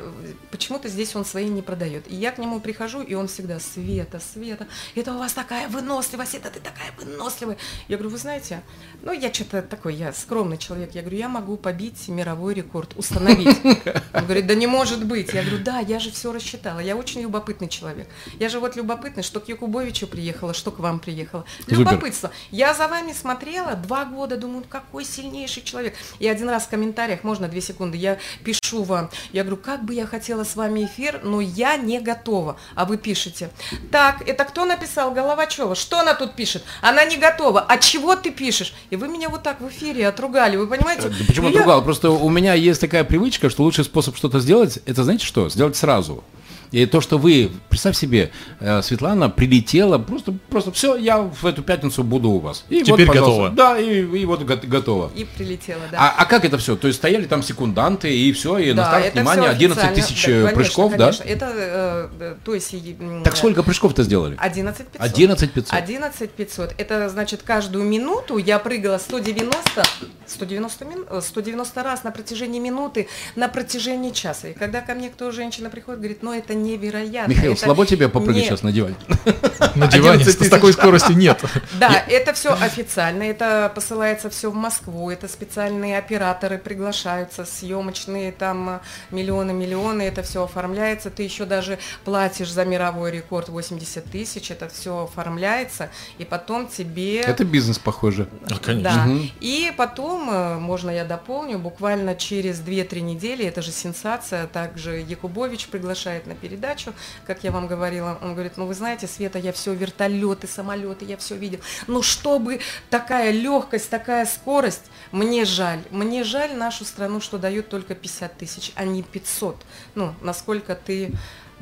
Почему-то здесь он свои не продает. И я к нему прихожу, и он всегда, Света, Света, это у вас такая выносливость, это ты такая выносливая. Я говорю, вы знаете, ну я что-то такой, я скромный человек. Я говорю, я могу побить мировой рекорд, установить. Он говорит, да не может быть. Я говорю, да, я же все рассчитала. Я очень любопытный человек. Я же вот любопытный, что к Якубовичу приехала, что к вам приехала. Любопытство. Я за вами смотрела два года, думаю, какой сильнейший человек. И один раз в комментариях, можно две секунды, я пишу вам, я говорю, как бы я хотела с вами эфир, но я не готова. А вы пишете, так, это кто написал? Головачева. Что она тут пишет? Она не готова. А чего ты пишешь? И вы меня вот так в эфире отругали, вы понимаете? Да почему И я-? Просто у меня есть такая привычка, что лучший способ что-то сделать, это знаете что? Сделать сразу. И то, что вы, представь себе, э, Светлана прилетела, просто, просто все, я в эту пятницу буду у вас. И Теперь вот, готово. Да, и, и вот го- готово. И прилетела, да. А, а как это все? То есть стояли там секунданты, и все, и на Да, старт, это внимание, всё 11 официально. тысяч Да, э, конечно, прыжков, конечно. да? Это, э, э, то есть... Так сколько прыжков-то сделали? 11 500. 11 500. 11 500. Это значит каждую минуту я прыгала 190, 190, мин, э, 190 раз на протяжении минуты, на протяжении часа. И когда ко мне кто женщина приходит, говорит, ну это невероятно. Михаил, это слабо тебе попрыгать не- сейчас на диване? На диване 11 с такой скоростью нет. Да, это все официально, это посылается все в Москву, это специальные операторы приглашаются, съемочные там миллионы-миллионы, это все оформляется, ты еще даже платишь за мировой рекорд 80 тысяч, это все оформляется, и потом тебе... Это бизнес, похоже. А, Конечно. Да. И потом, э, можно я дополню, буквально через 2-3 недели, это же сенсация, также Якубович приглашает на передачу, как я вам говорила, он говорит, ну вы знаете, Света, я все вертолеты, самолеты, я все видел. Ну чтобы такая легкость, такая скорость, мне жаль, мне жаль нашу страну, что дают только 50 тысяч, а не 500. Ну, насколько ты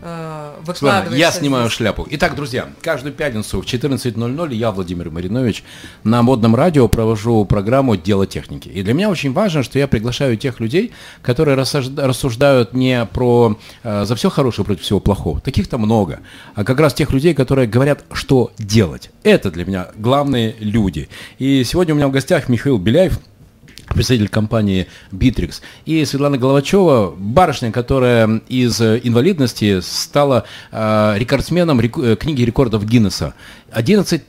э, Ладно, выкладываешься я снимаю шляпу. Итак, друзья, каждую пятницу в 14.00 я, Владимир Маринович, на модном радио провожу программу «Дело техники». И для меня очень важно, что я приглашаю тех людей, которые рассужда- рассуждают не про э, за все хорошее против всего плохого. Таких-то много. А как раз тех людей, которые говорят, что делать. Это для меня главные люди. И сегодня у меня в гостях Михаил Беляев, представитель компании Bittrex, и Светлана Головачева, барышня, которая из инвалидности стала э, рекордсменом рек, э, книги рекордов Гиннесса. 11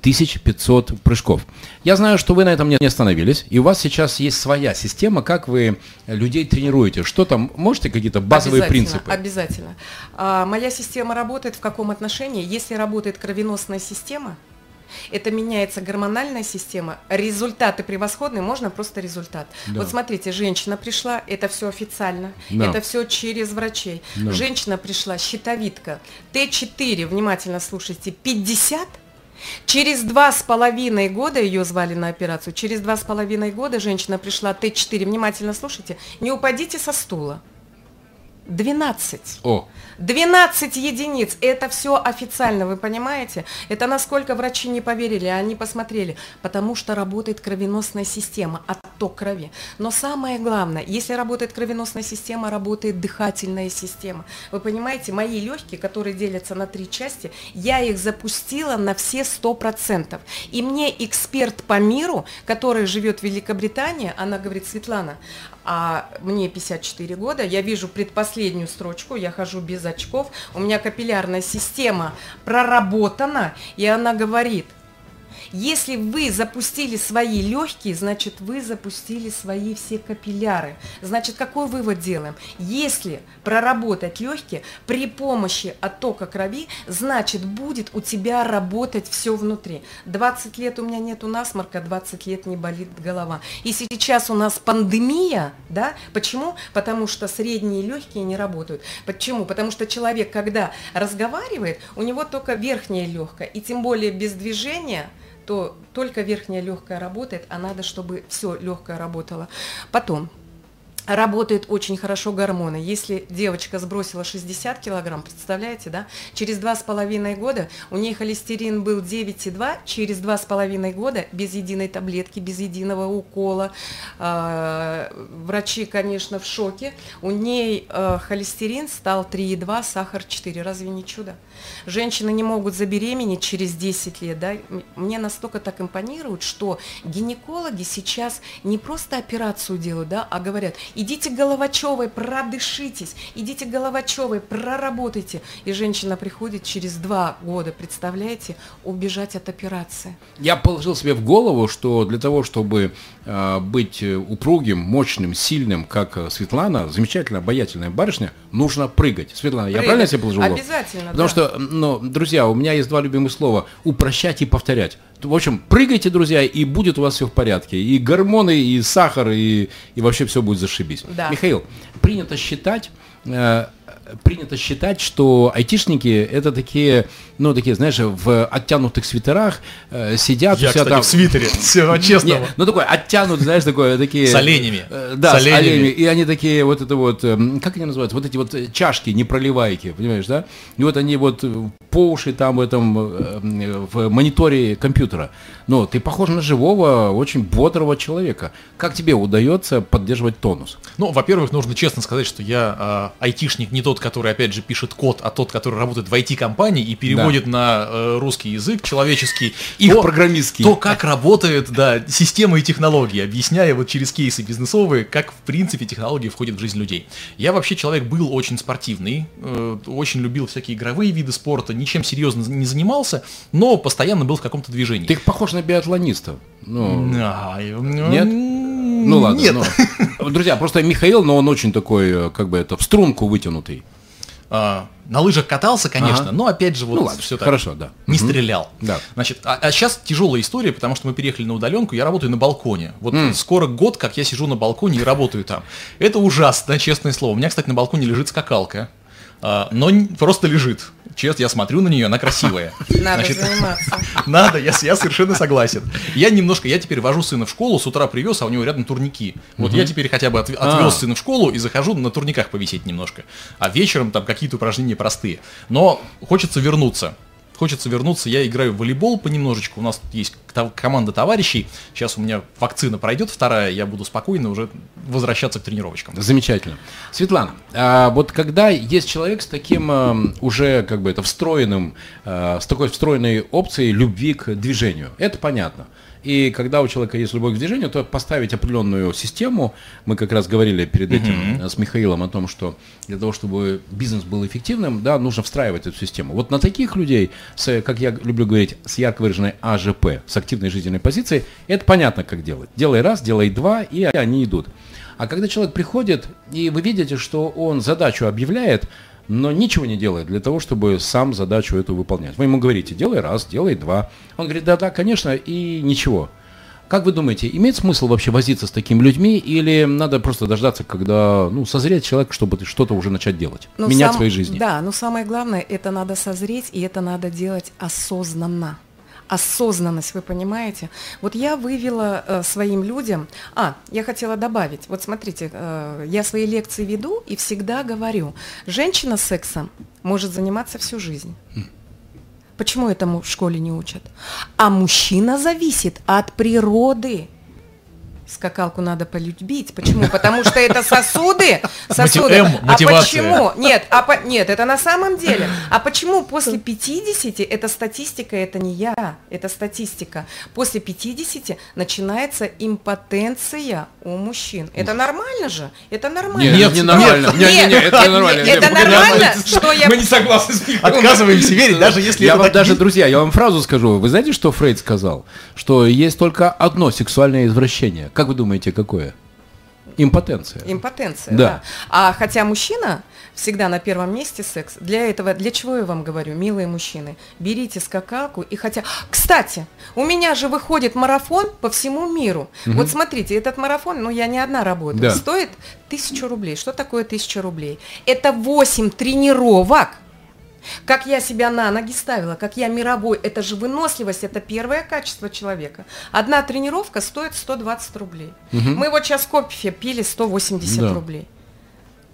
500 прыжков. Я знаю, что вы на этом не остановились, и у вас сейчас есть своя система, как вы людей тренируете. Что там, можете какие-то базовые обязательно, принципы? Обязательно. А, моя система работает в каком отношении? Если работает кровеносная система, это меняется гормональная система, результаты превосходные, можно просто результат. Да. Вот смотрите, женщина пришла, это все официально, да. это все через врачей. Да. Женщина пришла, щитовидка, Т4, внимательно слушайте, 50, Через два с половиной года ее звали на операцию. Через два с половиной года женщина пришла Т4. Внимательно слушайте. Не упадите со стула. 12. О. 12 единиц. Это все официально, вы понимаете? Это насколько врачи не поверили, они посмотрели. Потому что работает кровеносная система, отток крови. Но самое главное, если работает кровеносная система, работает дыхательная система. Вы понимаете, мои легкие, которые делятся на три части, я их запустила на все 100%. И мне эксперт по миру, который живет в Великобритании, она говорит, Светлана, а мне 54 года, я вижу предпоследнюю строчку, я хожу без очков, у меня капиллярная система проработана, и она говорит, если вы запустили свои легкие, значит вы запустили свои все капилляры. Значит, какой вывод делаем? Если проработать легкие при помощи оттока крови, значит будет у тебя работать все внутри. 20 лет у меня нету насморка, 20 лет не болит голова. И сейчас у нас пандемия, да? Почему? Потому что средние легкие не работают. Почему? Потому что человек, когда разговаривает, у него только верхняя легкая, и тем более без движения – то только верхняя легкая работает, а надо, чтобы все легкое работало. Потом, работают очень хорошо гормоны. Если девочка сбросила 60 килограмм, представляете, да, через два с половиной года у нее холестерин был 9,2, через два с половиной года без единой таблетки, без единого укола, э, врачи, конечно, в шоке, у ней э, холестерин стал 3,2, сахар 4, разве не чудо? Женщины не могут забеременеть через 10 лет, да, мне настолько так импонирует, что гинекологи сейчас не просто операцию делают, да, а говорят, идите Головачевой, продышитесь, идите Головачевой, проработайте. И женщина приходит через два года, представляете, убежать от операции. Я положил себе в голову, что для того, чтобы э, быть упругим, мощным, сильным, как э, Светлана, замечательная, обаятельная барышня, нужно прыгать. Светлана, прыгать. я правильно себе положил? Обязательно, Потому да. что, ну, друзья, у меня есть два любимых слова. Упрощать и повторять. В общем, прыгайте, друзья, и будет у вас все в порядке. И гормоны, и сахар, и, и вообще все будет зашибись. Да. Михаил, принято считать, э, принято считать, что айтишники это такие, ну, такие, знаешь, в оттянутых свитерах э, сидят. Я, кстати, там... в свитере, все честно. Ну, такой оттянут, знаешь, такое, такие... С оленями. Э, да, с, с оленями. И они такие, вот это вот, э, как они называются, вот эти вот чашки, непроливайки, понимаешь, да? И вот они вот по уши там в этом, э, в мониторе компьютера. Но ты похож на живого, очень бодрого человека. Как тебе удается поддерживать тонус? Ну, во-первых, нужно честно сказать, что я э, айтишник не тот, который, опять же, пишет код, а тот, который работает в IT-компании и переводит да. на э, русский язык человеческий. Их то, программистский. То, как работает, да, система и технологии, объясняя вот через кейсы бизнесовые, как, в принципе, технологии входят в жизнь людей. Я вообще человек был очень спортивный, э, очень любил всякие игровые виды спорта, ничем серьезно не занимался, но постоянно был в каком-то движении. Ты похож на биатлониста. Ну, а, нет? Ну ладно. Нет. Ну, друзья, просто Михаил, но он очень такой, э, как бы это, в струнку вытянутый. А, на лыжах катался, конечно, ага. но опять же вот ну, ладно, все так. Хорошо, да. Не угу. стрелял. Да. Значит, а, а сейчас тяжелая история, потому что мы переехали на удаленку, я работаю на балконе. Вот mm. скоро год, как я сижу на балконе и работаю там. Это ужасно, честное слово. У меня, кстати, на балконе лежит скакалка. А, но просто лежит. Честно, я смотрю на нее, она красивая. Надо Значит, заниматься. Надо, я, я совершенно согласен. Я немножко, я теперь вожу сына в школу, с утра привез, а у него рядом турники. Вот угу. я теперь хотя бы от, отвез а. сына в школу и захожу на турниках повисеть немножко. А вечером там какие-то упражнения простые. Но хочется вернуться хочется вернуться. Я играю в волейбол понемножечку. У нас есть команда товарищей. Сейчас у меня вакцина пройдет вторая, я буду спокойно уже возвращаться к тренировочкам. Замечательно. Светлана, а вот когда есть человек с таким э, уже как бы это встроенным, э, с такой встроенной опцией любви к движению, это понятно. И когда у человека есть любовь к движению, то поставить определенную систему, мы как раз говорили перед этим mm-hmm. с Михаилом о том, что для того, чтобы бизнес был эффективным, да, нужно встраивать эту систему. Вот на таких людей, с, как я люблю говорить, с ярко выраженной АЖП, с активной жизненной позицией, это понятно, как делать. Делай раз, делай два, и они идут. А когда человек приходит, и вы видите, что он задачу объявляет, но ничего не делает для того, чтобы сам задачу эту выполнять. Вы ему говорите, делай раз, делай два. Он говорит, да-да, конечно, и ничего. Как вы думаете, имеет смысл вообще возиться с такими людьми, или надо просто дождаться, когда ну, созреет человек, чтобы что-то уже начать делать, но менять сам, своей жизни? Да, но самое главное, это надо созреть, и это надо делать осознанно осознанность, вы понимаете? Вот я вывела э, своим людям, а, я хотела добавить, вот смотрите, э, я свои лекции веду и всегда говорю, женщина сексом может заниматься всю жизнь. Почему этому в школе не учат? А мужчина зависит от природы скакалку надо полюбить. Почему? Потому что это сосуды. Сосуды. М, а почему? Нет, а по... нет, это на самом деле. А почему после 50, это статистика, это не я, это статистика. После 50 начинается импотенция у мужчин. Это нормально же? Это нормально. Нет, не нормально. Нет, нет, нет, это нормально. Это нормально, что я... Мы не согласны с. Отказываемся верить, даже если Я вам даже, друзья, я вам фразу скажу. Вы знаете, что Фрейд сказал? Что есть только одно сексуальное извращение как вы думаете, какое? Импотенция. Импотенция, да. да. А хотя мужчина всегда на первом месте секс. Для этого, для чего я вам говорю, милые мужчины, берите скакалку и хотя... Кстати, у меня же выходит марафон по всему миру. Угу. Вот смотрите, этот марафон, ну я не одна работаю, да. стоит тысячу рублей. Что такое тысяча рублей? Это 8 тренировок как я себя на ноги ставила, как я мировой. Это же выносливость, это первое качество человека. Одна тренировка стоит 120 рублей. Угу. Мы вот сейчас кофе пили 180 да. рублей.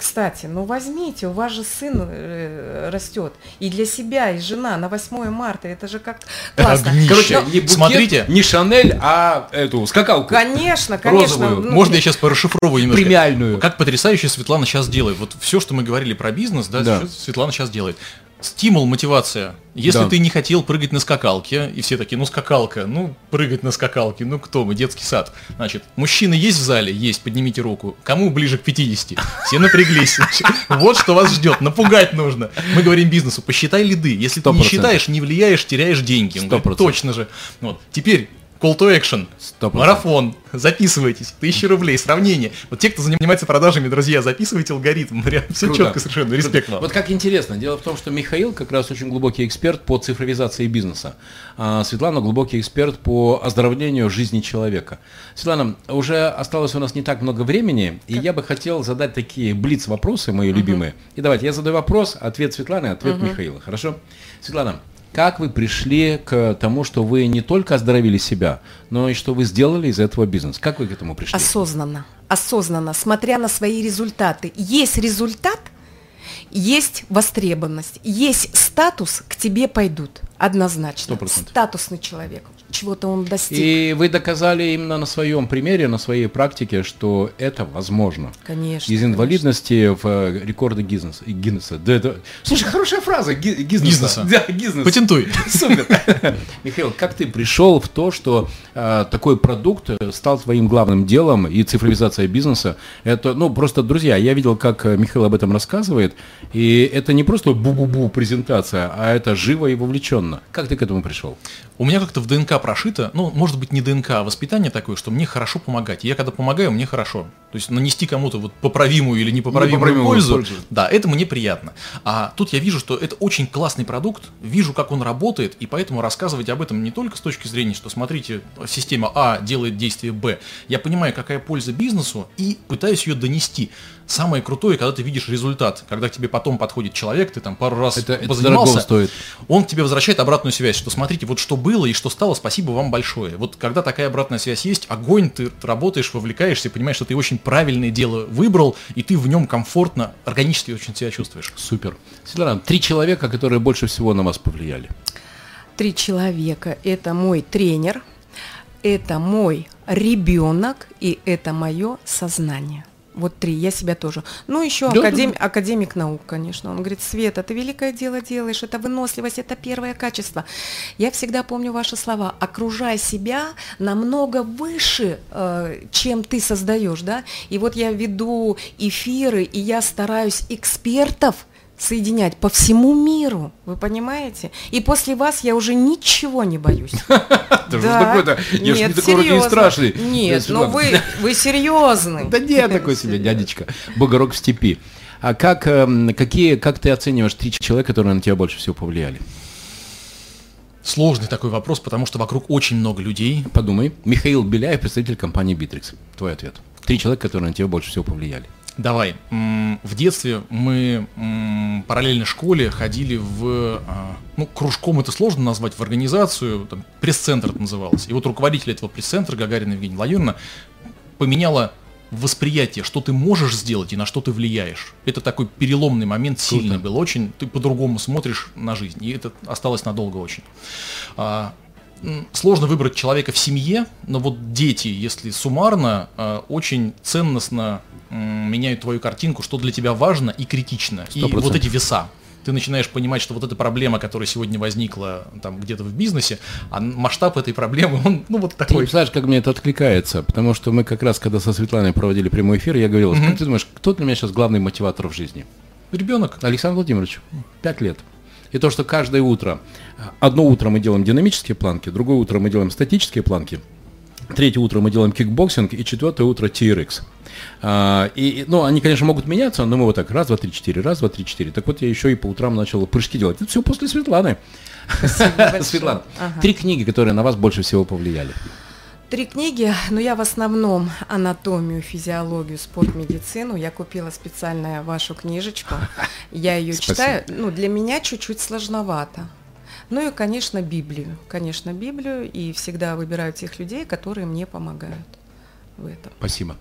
Кстати, ну возьмите, у вас же сын э, растет. И для себя, и жена на 8 марта. Это же как классно. Короче, Но, не букет, Смотрите. не Шанель, а эту скакалку. Конечно, конечно. Розовую. Ну, Можно я сейчас порасшифровываю немножко? Премиальную. Как потрясающе Светлана сейчас делает. Вот все, что мы говорили про бизнес, да, да. Светлана сейчас делает стимул, мотивация. Если да. ты не хотел прыгать на скакалке, и все такие, ну скакалка, ну прыгать на скакалке, ну кто мы, детский сад. Значит, мужчины есть в зале? Есть, поднимите руку. Кому ближе к 50? Все напряглись. Вот что вас ждет, напугать нужно. Мы говорим бизнесу, посчитай лиды. Если ты не считаешь, не влияешь, теряешь деньги. Точно же. Вот. Теперь Call to action. 100%. Марафон. Записывайтесь. Тысяча рублей. Сравнение. Вот те, кто занимается продажами, друзья, записывайте алгоритм. Прям все Круто. четко совершенно. Респект вам. Вот как интересно. Дело в том, что Михаил как раз очень глубокий эксперт по цифровизации бизнеса. А Светлана глубокий эксперт по оздоровлению жизни человека. Светлана, уже осталось у нас не так много времени, как? и я бы хотел задать такие блиц-вопросы, мои угу. любимые. И давайте, я задаю вопрос, ответ Светланы, ответ угу. Михаила. Хорошо? Светлана, как вы пришли к тому, что вы не только оздоровили себя, но и что вы сделали из этого бизнес? Как вы к этому пришли? Осознанно. Осознанно, смотря на свои результаты. Есть результат, есть востребованность, есть статус, к тебе пойдут однозначно. 100%. Статусный человек чего-то он достиг. И вы доказали именно на своем примере, на своей практике, что это возможно. Конечно. Из инвалидности конечно. в э, рекорды Гиннесса. Гиннесса. Да, это... Слушай, хорошая фраза. Гизнеса. Да, Гизнес. Патентуй. Супер. Михаил, как ты пришел в то, что э, такой продукт стал твоим главным делом и цифровизация бизнеса? Это, ну, просто, друзья, я видел, как Михаил об этом рассказывает, и это не просто бу-бу-бу презентация, а это живо и вовлеченно. Как ты к этому пришел? У меня как-то в ДНК прошито, ну, может быть, не ДНК, а воспитание такое, что мне хорошо помогать. я когда помогаю, мне хорошо. То есть нанести кому-то вот поправимую или непоправимую, непоправимую пользу, пользу, да, это мне приятно. А тут я вижу, что это очень классный продукт, вижу, как он работает, и поэтому рассказывать об этом не только с точки зрения, что смотрите, система А делает действие Б. Я понимаю, какая польза бизнесу, и пытаюсь ее донести. Самое крутое, когда ты видишь результат, когда к тебе потом подходит человек, ты там пару раз это, позанимался, это стоит. он тебе возвращает обратную связь, что смотрите, вот что было и что стало, спасибо вам большое. Вот когда такая обратная связь есть, огонь, ты работаешь, вовлекаешься, понимаешь, что ты очень правильное дело выбрал, и ты в нем комфортно, органически очень себя чувствуешь. Супер. Светлана, три человека, которые больше всего на вас повлияли. Три человека. Это мой тренер, это мой ребенок и это мое сознание. Вот три, я себя тоже. Ну, еще Да, академ- да, академик наук, конечно. Он говорит, Света, ты великое дело делаешь, это выносливость, это первое качество. Я всегда помню ваши слова. Окружай себя намного выше, э, чем ты создаешь, да. И вот я веду эфиры, и я стараюсь экспертов соединять по всему миру, вы понимаете? И после вас я уже ничего не боюсь. Это же такой-то, я же не Нет, такой вроде и страшный. Нет, Да, ну вы, вы серьезны. Да не, такой себе дядечка. Богорок в степи. А как, эм, какие, как ты оцениваешь три человека, которые на тебя больше всего повлияли? Сложный такой вопрос, потому что вокруг очень много людей. Подумай. Михаил Беляев, представитель компании Bittrex. Твой ответ. Три человека, которые на тебя больше всего повлияли. Давай. В детстве мы параллельно школе ходили в, а, ну, кружком это сложно назвать, в организацию, там, пресс-центр это называлось. И вот руководитель этого пресс-центра, Гагарина Евгения Владимировна, поменяла восприятие, что ты можешь сделать и на что ты влияешь. Это такой переломный момент, сильный был очень. Ты по-другому смотришь на жизнь, и это осталось надолго очень. А, Сложно выбрать человека в семье, но вот дети, если суммарно, а, очень ценностно меняют твою картинку, что для тебя важно и критично. И Сто вот эти веса. Ты начинаешь понимать, что вот эта проблема, которая сегодня возникла там где-то в бизнесе, а масштаб этой проблемы, он, ну, вот Ты такой. представляешь, как мне это откликается, потому что мы как раз, когда со Светланой проводили прямой эфир, я говорил, как ты думаешь, кто для меня сейчас главный мотиватор в жизни? Ребенок. Александр Владимирович, пять лет. И то, что каждое утро, одно утро мы делаем динамические планки, другое утро мы делаем статические планки, третье утро мы делаем кикбоксинг, и четвертое утро TRX. А, и, ну, они, конечно, могут меняться, но мы вот так, раз, два, три, четыре, раз, два, три, четыре. Так вот, я еще и по утрам начал прыжки делать. Это все после Светланы. Светлана, Ага. три книги, которые на вас больше всего повлияли. Три книги, но я в основном анатомию, физиологию, спорт, медицину. Я купила специально вашу книжечку. Я ее Спасибо. читаю. Ну, для меня чуть-чуть сложновато. Ну и, конечно, Библию. Конечно, Библию. И всегда выбираю тех людей, которые мне помогают в этом. Спасибо.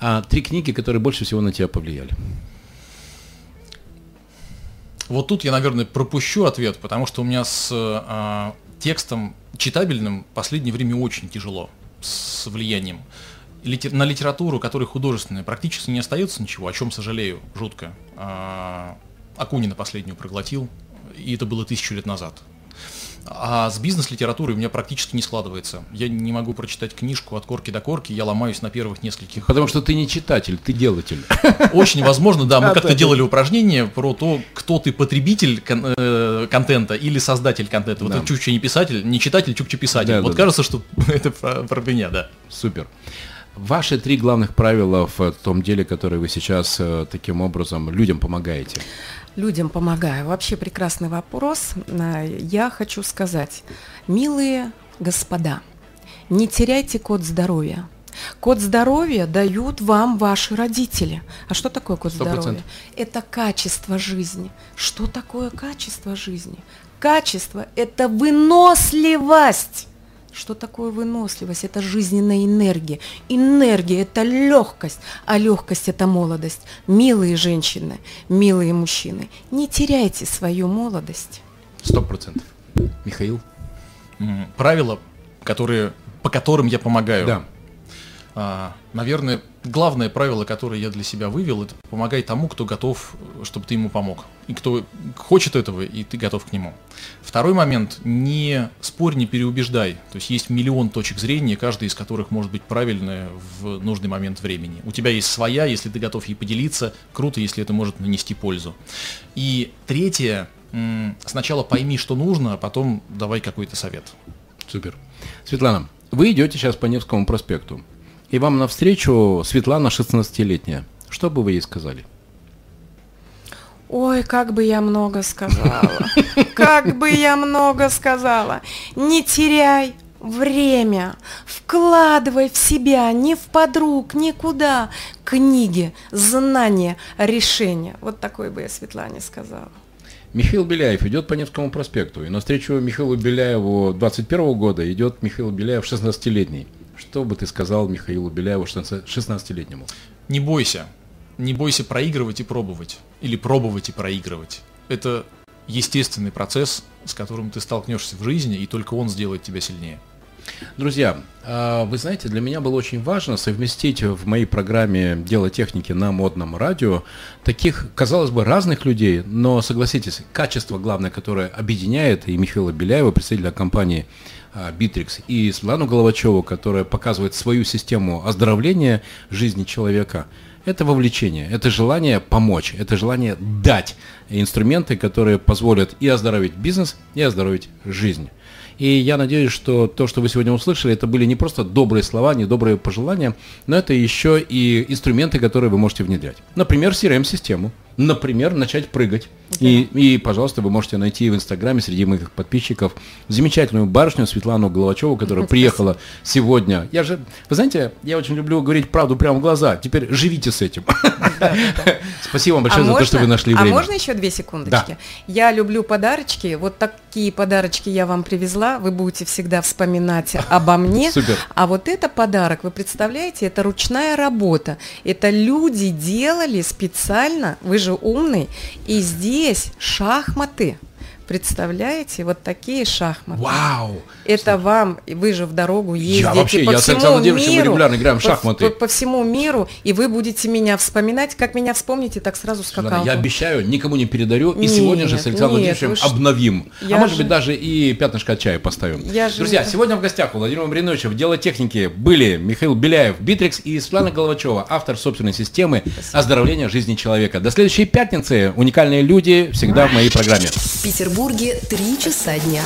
А, три книги, которые больше всего на тебя повлияли. Вот тут я, наверное, пропущу ответ, потому что у меня с а, текстом читабельным в последнее время очень тяжело, с влиянием. Лите- на литературу, которая художественная, практически не остается ничего, о чем сожалею, жутко. А, Акунина последнюю проглотил, и это было тысячу лет назад. А с бизнес-литературой у меня практически не складывается. Я не могу прочитать книжку от корки до корки, я ломаюсь на первых нескольких Потому что ты не читатель, ты делатель. очень возможно, да, мы как-то делали упражнение про то, кто ты потребитель кон- э, контента или создатель контента. Вот Да. это чукча не писатель, не читатель, чукча писатель. Да, вот да, кажется, что это про, про меня, да. Супер. Ваши три главных правила в том деле, которое вы сейчас э, таким образом людям помогаете. Людям помогаю. Вообще прекрасный вопрос. А, Я хочу сказать, милые господа, не теряйте код здоровья. Код здоровья дают вам ваши родители. А что такое код Сто здоровья? процентов. Это качество жизни. Что такое качество жизни? Качество – это выносливость. Что такое выносливость? Это жизненная энергия. Энергия – это легкость, а легкость – это молодость. Милые женщины, милые мужчины, не теряйте свою молодость. Сто процентов. Михаил? Правила, которые, по которым я помогаю. Да. А, наверное, главное правило, которое я для себя вывел, это помогай тому, кто готов, чтобы ты ему помог. И кто хочет этого, и ты готов к нему. Второй момент, не спорь, не переубеждай. То есть есть миллион точек зрения, каждая из которых может быть правильная в нужный момент времени. У тебя есть своя, если ты готов ей поделиться, круто, если это может нанести пользу. И третье, сначала пойми, что нужно, а потом давай какой-то совет. Супер. Светлана, вы идете сейчас по Невскому проспекту, и вам навстречу Светлана 16-летняя. Что бы вы ей сказали? Ой, как бы я много сказала. Как бы я много сказала. Не теряй время. Вкладывай в себя, не в подруг, никуда. Книги, знания, решения. Вот такой бы я Светлане сказала. Михаил Беляев идет по Невскому проспекту, и навстречу Михаилу Беляеву 21 года идет Михаил Беляев 16-летний. Что бы ты сказал Михаилу Беляеву 16-летнему? Не бойся. Не бойся проигрывать и пробовать. Или пробовать и проигрывать. Это естественный процесс, с которым ты столкнешься в жизни, и только он сделает тебя сильнее. Друзья, а, вы знаете, для меня было очень важно совместить в моей программе «Дело техники» на модном радио таких, казалось бы, разных людей, но, согласитесь, качество главное, которое объединяет и Михаила Беляева, представителя компании Битрикс, и Светлану Головачеву, которая показывает свою систему оздоровления жизни человека – это вовлечение, это желание помочь, это желание дать инструменты, которые позволят и оздоровить бизнес, и оздоровить жизнь. И я надеюсь, что то, что вы сегодня услышали, это были не просто добрые слова, не добрые пожелания, но это еще и инструменты, которые вы можете внедрять. Например, CRM-систему. Например, начать прыгать. Да. И, и, пожалуйста, вы можете найти в Инстаграме среди моих подписчиков замечательную барышню Светлану Головачеву, которая приехала сегодня. Я же, вы знаете, я очень люблю говорить правду прямо в глаза. Теперь живите с этим. Спасибо вам большое а за то, что вы нашли а время. А можно еще две секундочки? Я люблю подарочки. Вот такие подарочки я вам привезла. Вы будете всегда вспоминать обо мне. Супер. А вот это подарок, вы представляете, это ручная работа. Это люди делали специально. Вы же умный. И здесь шахматы. Представляете, вот такие шахматы. Вау! Это вам, вы же в дорогу ездите я вообще, по я всему миру, мы регулярно играем в по, шахматы. По, по всему миру, и вы будете меня вспоминать, как меня вспомните, так сразу скакал. Я обещаю, никому не передарю, и сегодня же с Александром нет, Владимировичем обновим. Я а может же... быть даже и пятнышко от чая поставим. Я Друзья, же... сегодня в гостях у Владимира Мариновича в дело техники были Михаил Беляев, Битрикс и Светлана Головачева, автор собственной системы Спасибо. оздоровления жизни человека. До следующей пятницы. Уникальные люди всегда в моей программе. В Петербурге три часа дня.